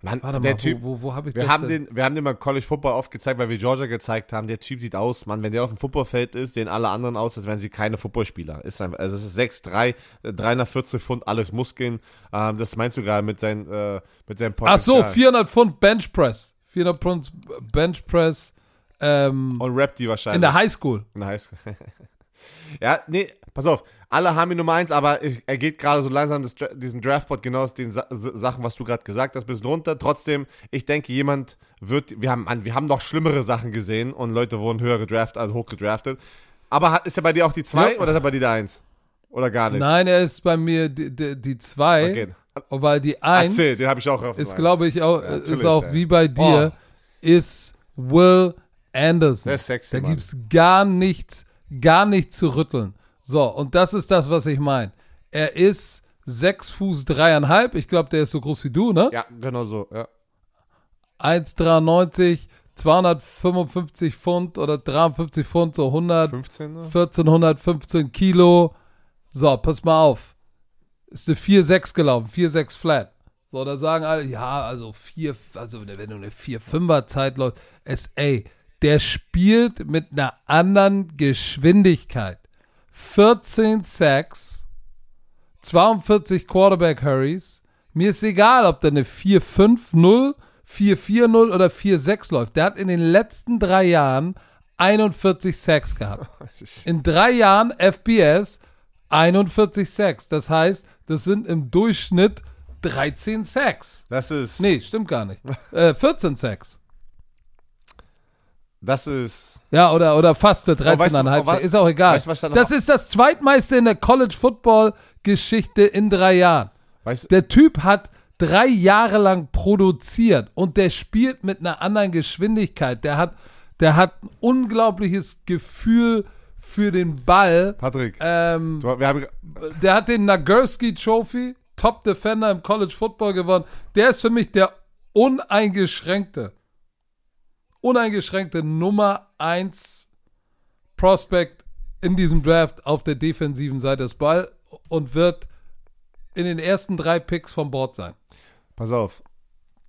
Mann, Warte der mal, Typ, wo, wo, wo habe ich wir das? Haben den, wir haben den mal College Football oft gezeigt, weil wir Georgia gezeigt haben. Der Typ sieht aus, Mann, wenn der auf dem Footballfeld ist, sehen alle anderen aus, als wären sie keine Footballspieler. Ist einfach, also es ist 6'3, 340 Pfund, alles Muskeln. Ähm, das meinst du gerade mit, sein, äh, mit seinem Potenzial. Ach so, 400 Pfund Bench Press. 400 Pfund Bench Press. Ähm, Und Rap die wahrscheinlich. In der Highschool. In der Highschool. ja, nee, pass auf alle haben ihn Nummer eins, aber ich, er geht gerade so langsam das, diesen Draftbot genau aus den Sa Sachen, was du gerade gesagt hast, bis runter. Trotzdem, ich denke, jemand wird, wir haben, Mann, wir haben noch schlimmere Sachen gesehen und Leute wurden höher gedraftet, also hoch gedraftet. Aber ist er bei dir auch die zwei ja. oder ist er bei dir der eins? Oder gar nicht? Nein, er ist bei mir die, die, die zwei. Okay. Aber die eins Erzähl, den habe ich auch auf ist, glaube ich, auch, ja, ist auch ey. wie bei dir, oh. ist Will Anderson. Der ist sexy, da gibt es gar nichts, gar nichts zu rütteln. So, und das ist das, was ich meine. Er ist sechs Fuß dreieinhalb. Ich glaube, der ist so groß wie du, ne? Ja, genau so, ja. 1,93, 255 Pfund oder 53 Pfund, so 100, 15, ne? 1415 Kilo. So, pass mal auf. Ist eine 4,6 gelaufen, 4,6 flat. So, da sagen alle, ja, also 4, also wenn du eine 4,5er Zeit läuft, es, ey, der spielt mit einer anderen Geschwindigkeit 14 Sacks, 42 Quarterback Hurries. Mir ist egal, ob der eine 4-5-0, 4-4-0 oder 4-6 läuft. Der hat in den letzten drei Jahren 41 Sacks gehabt. In drei Jahren FBS 41 Sacks. Das heißt, das sind im Durchschnitt 13 Sacks. Das ist. Nee, stimmt gar nicht. Äh, 14 Sacks. Das ist. Ja, oder, oder fast 13,5 weißt du, wa- Ist auch egal. weißt das ist das zweitmeiste in der College Football Geschichte in drei Jahren. Weißt, Der Typ hat drei Jahre lang produziert und der spielt mit einer anderen Geschwindigkeit. Der hat, der hat ein unglaubliches Gefühl für den Ball. Patrick, Ähm, du, wir haben. der hat den Nagurski Trophy, Top Defender im College Football gewonnen. Der ist für mich der uneingeschränkte, uneingeschränkte Nummer 1 Prospect in diesem Draft auf der defensiven Seite des Ball und wird in den ersten drei Picks vom Board sein. Pass auf.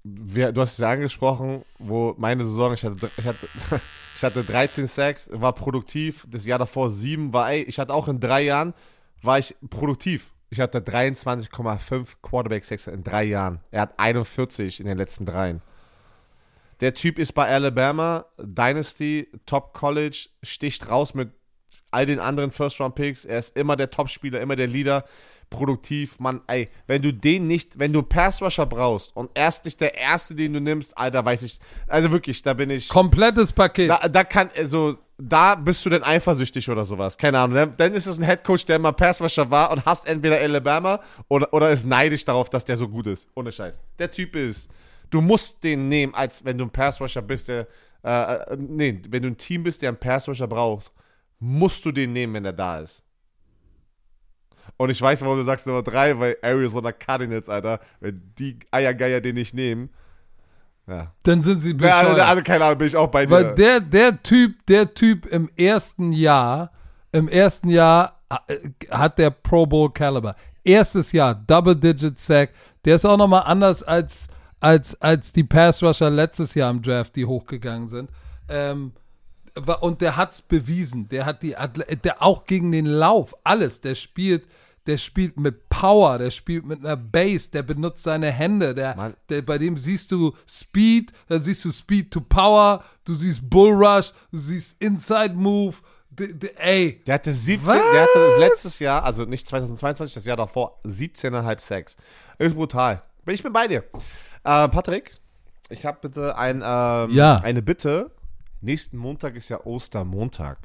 Wir, du hast es ja angesprochen, wo meine Saison, ich hatte, ich hatte, ich hatte 13 Sacks, war produktiv. Das Jahr davor 7 war, ey, ich hatte auch in drei Jahren, war ich produktiv. Ich hatte 23,5 Quarterback Sacks in drei Jahren. Er hat 41 in den letzten dreien. Der Typ ist bei Alabama, Dynasty, Top College, sticht raus mit all den anderen First-Round-Picks. Er ist immer der Topspieler, immer der Leader, produktiv. Mann, ey, wenn du den nicht, wenn du einen Pass-Rusher brauchst und er ist nicht der Erste, den du nimmst, Alter, weiß ich, also wirklich, da bin ich, Komplettes Paket. da, da kann, also, da bist du denn eifersüchtig oder sowas. Keine Ahnung. Dann- ist es ein Headcoach, der mal Passrusher war und hasst entweder Alabama oder, oder ist neidisch darauf, dass der so gut ist. Ohne Scheiß. Der Typ ist, du musst den nehmen, als wenn du ein Passrusher bist, der, äh, äh, nee, wenn du ein Team bist, der einen Passrusher brauchst, musst du den nehmen, wenn er da ist. Und ich weiß, warum du sagst Nummer drei, weil Arizona Cardinals, Alter, wenn die Eiergeier den nicht nehmen, ja. Dann sind sie Ja, bescheuert. also, also, keine Ahnung, bin ich auch bei dir. Weil der, der Typ, der Typ im ersten Jahr, im ersten Jahr äh, hat der Pro Bowl Caliber. Erstes Jahr, Double Digit Sack. Der ist auch nochmal anders als, als, als die Pass Rusher letztes Jahr im Draft, die hochgegangen sind. Ähm, und der hat's bewiesen. Der hat die, Atle der auch gegen den Lauf, alles. Der spielt, der spielt mit Power, der spielt mit einer Base, der benutzt seine Hände, der, der, bei dem siehst du Speed, dann siehst du Speed to Power, du siehst Bull Rush, du siehst Inside Move, d- d- ey, Der hatte 17, Was? der hatte letztes Jahr, also nicht 2022, das Jahr davor, 17,5 Sex. Ist brutal. Bin ich bin bei dir. Äh, Patrick, ich habe bitte ein, ähm, Ja. eine Bitte. Nächsten Montag ist ja Ostermontag.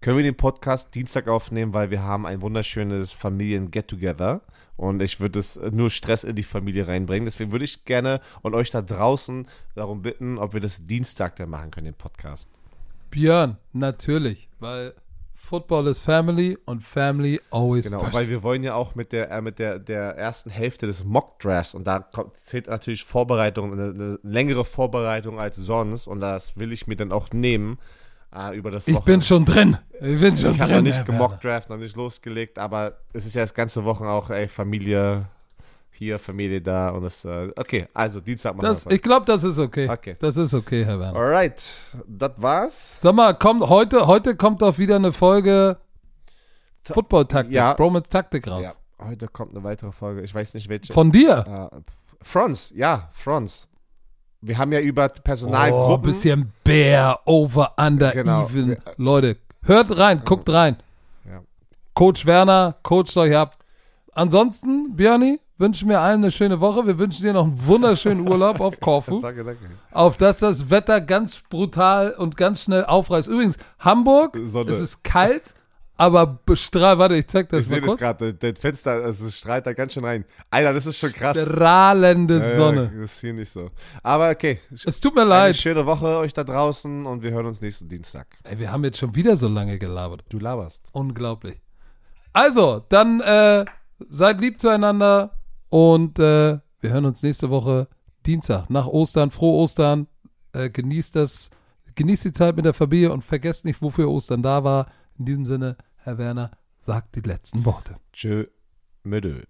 Können wir den Podcast Dienstag aufnehmen, weil wir haben ein wunderschönes Familien-Get-Together und ich würde es nur Stress in die Familie reinbringen. Deswegen würde ich gerne und euch da draußen darum bitten, ob wir das Dienstag dann machen können, den Podcast. Björn, natürlich, weil Football is Family und Family always Genau, first. weil wir wollen ja auch mit der, äh, mit der, der ersten Hälfte des Mock Drafts und da kommt, zählt natürlich Vorbereitung, eine, eine längere Vorbereitung als sonst und das will ich mir dann auch nehmen äh, über das ich bin schon drin, ich bin schon Ich habe drin. noch nicht gemockt Draft, noch nicht losgelegt, aber es ist ja das ganze Wochen auch, ey, Familie hier, Familie da und das, äh, okay, also Dienstag machen Das, ich glaube, das ist okay. Okay. Das ist okay, Herr Werner. Alright, das war's. Sag mal, kommt, heute, heute kommt doch wieder eine Folge Ta- Football-Taktik, Ja. Bromance Taktik raus. Ja, heute kommt eine weitere Folge, ich weiß nicht welche. Von dir. Äh, Franz, ja, Franz. Wir haben ja über Oh, Personalgruppen. bisschen Bear, Over, Under, Genau. Even. Leute, hört rein, guckt rein. Ja. Coach Werner, coacht euch ab. Ansonsten, Björni, wünschen wir allen eine schöne Woche. Wir wünschen dir noch einen wunderschönen Urlaub auf Korfu. Danke, danke. auf dass das Wetter ganz brutal und ganz schnell aufreißt. Übrigens, Hamburg, Sonne. es ist kalt, aber bestrahlt. Warte, ich zeig das Ich mal sehe das gerade, das Fenster, es strahlt da ganz schön rein. Alter, das ist schon krass. Strahlende Ja, Sonne. Das ist hier nicht so. Aber okay, Es tut mir eine leid. schöne Woche euch da draußen und wir hören uns nächsten Dienstag. Ey, wir haben jetzt schon wieder so lange gelabert. Du laberst. Unglaublich. Also, dann äh, seid lieb zueinander und äh, wir hören uns nächste Woche Dienstag nach Ostern. Frohe Ostern. Äh, genießt das, genießt die Zeit mit der Familie und vergesst nicht, wofür Ostern da war. In diesem Sinne, Herr Werner, sagt die letzten Worte. Tschö, Müdö.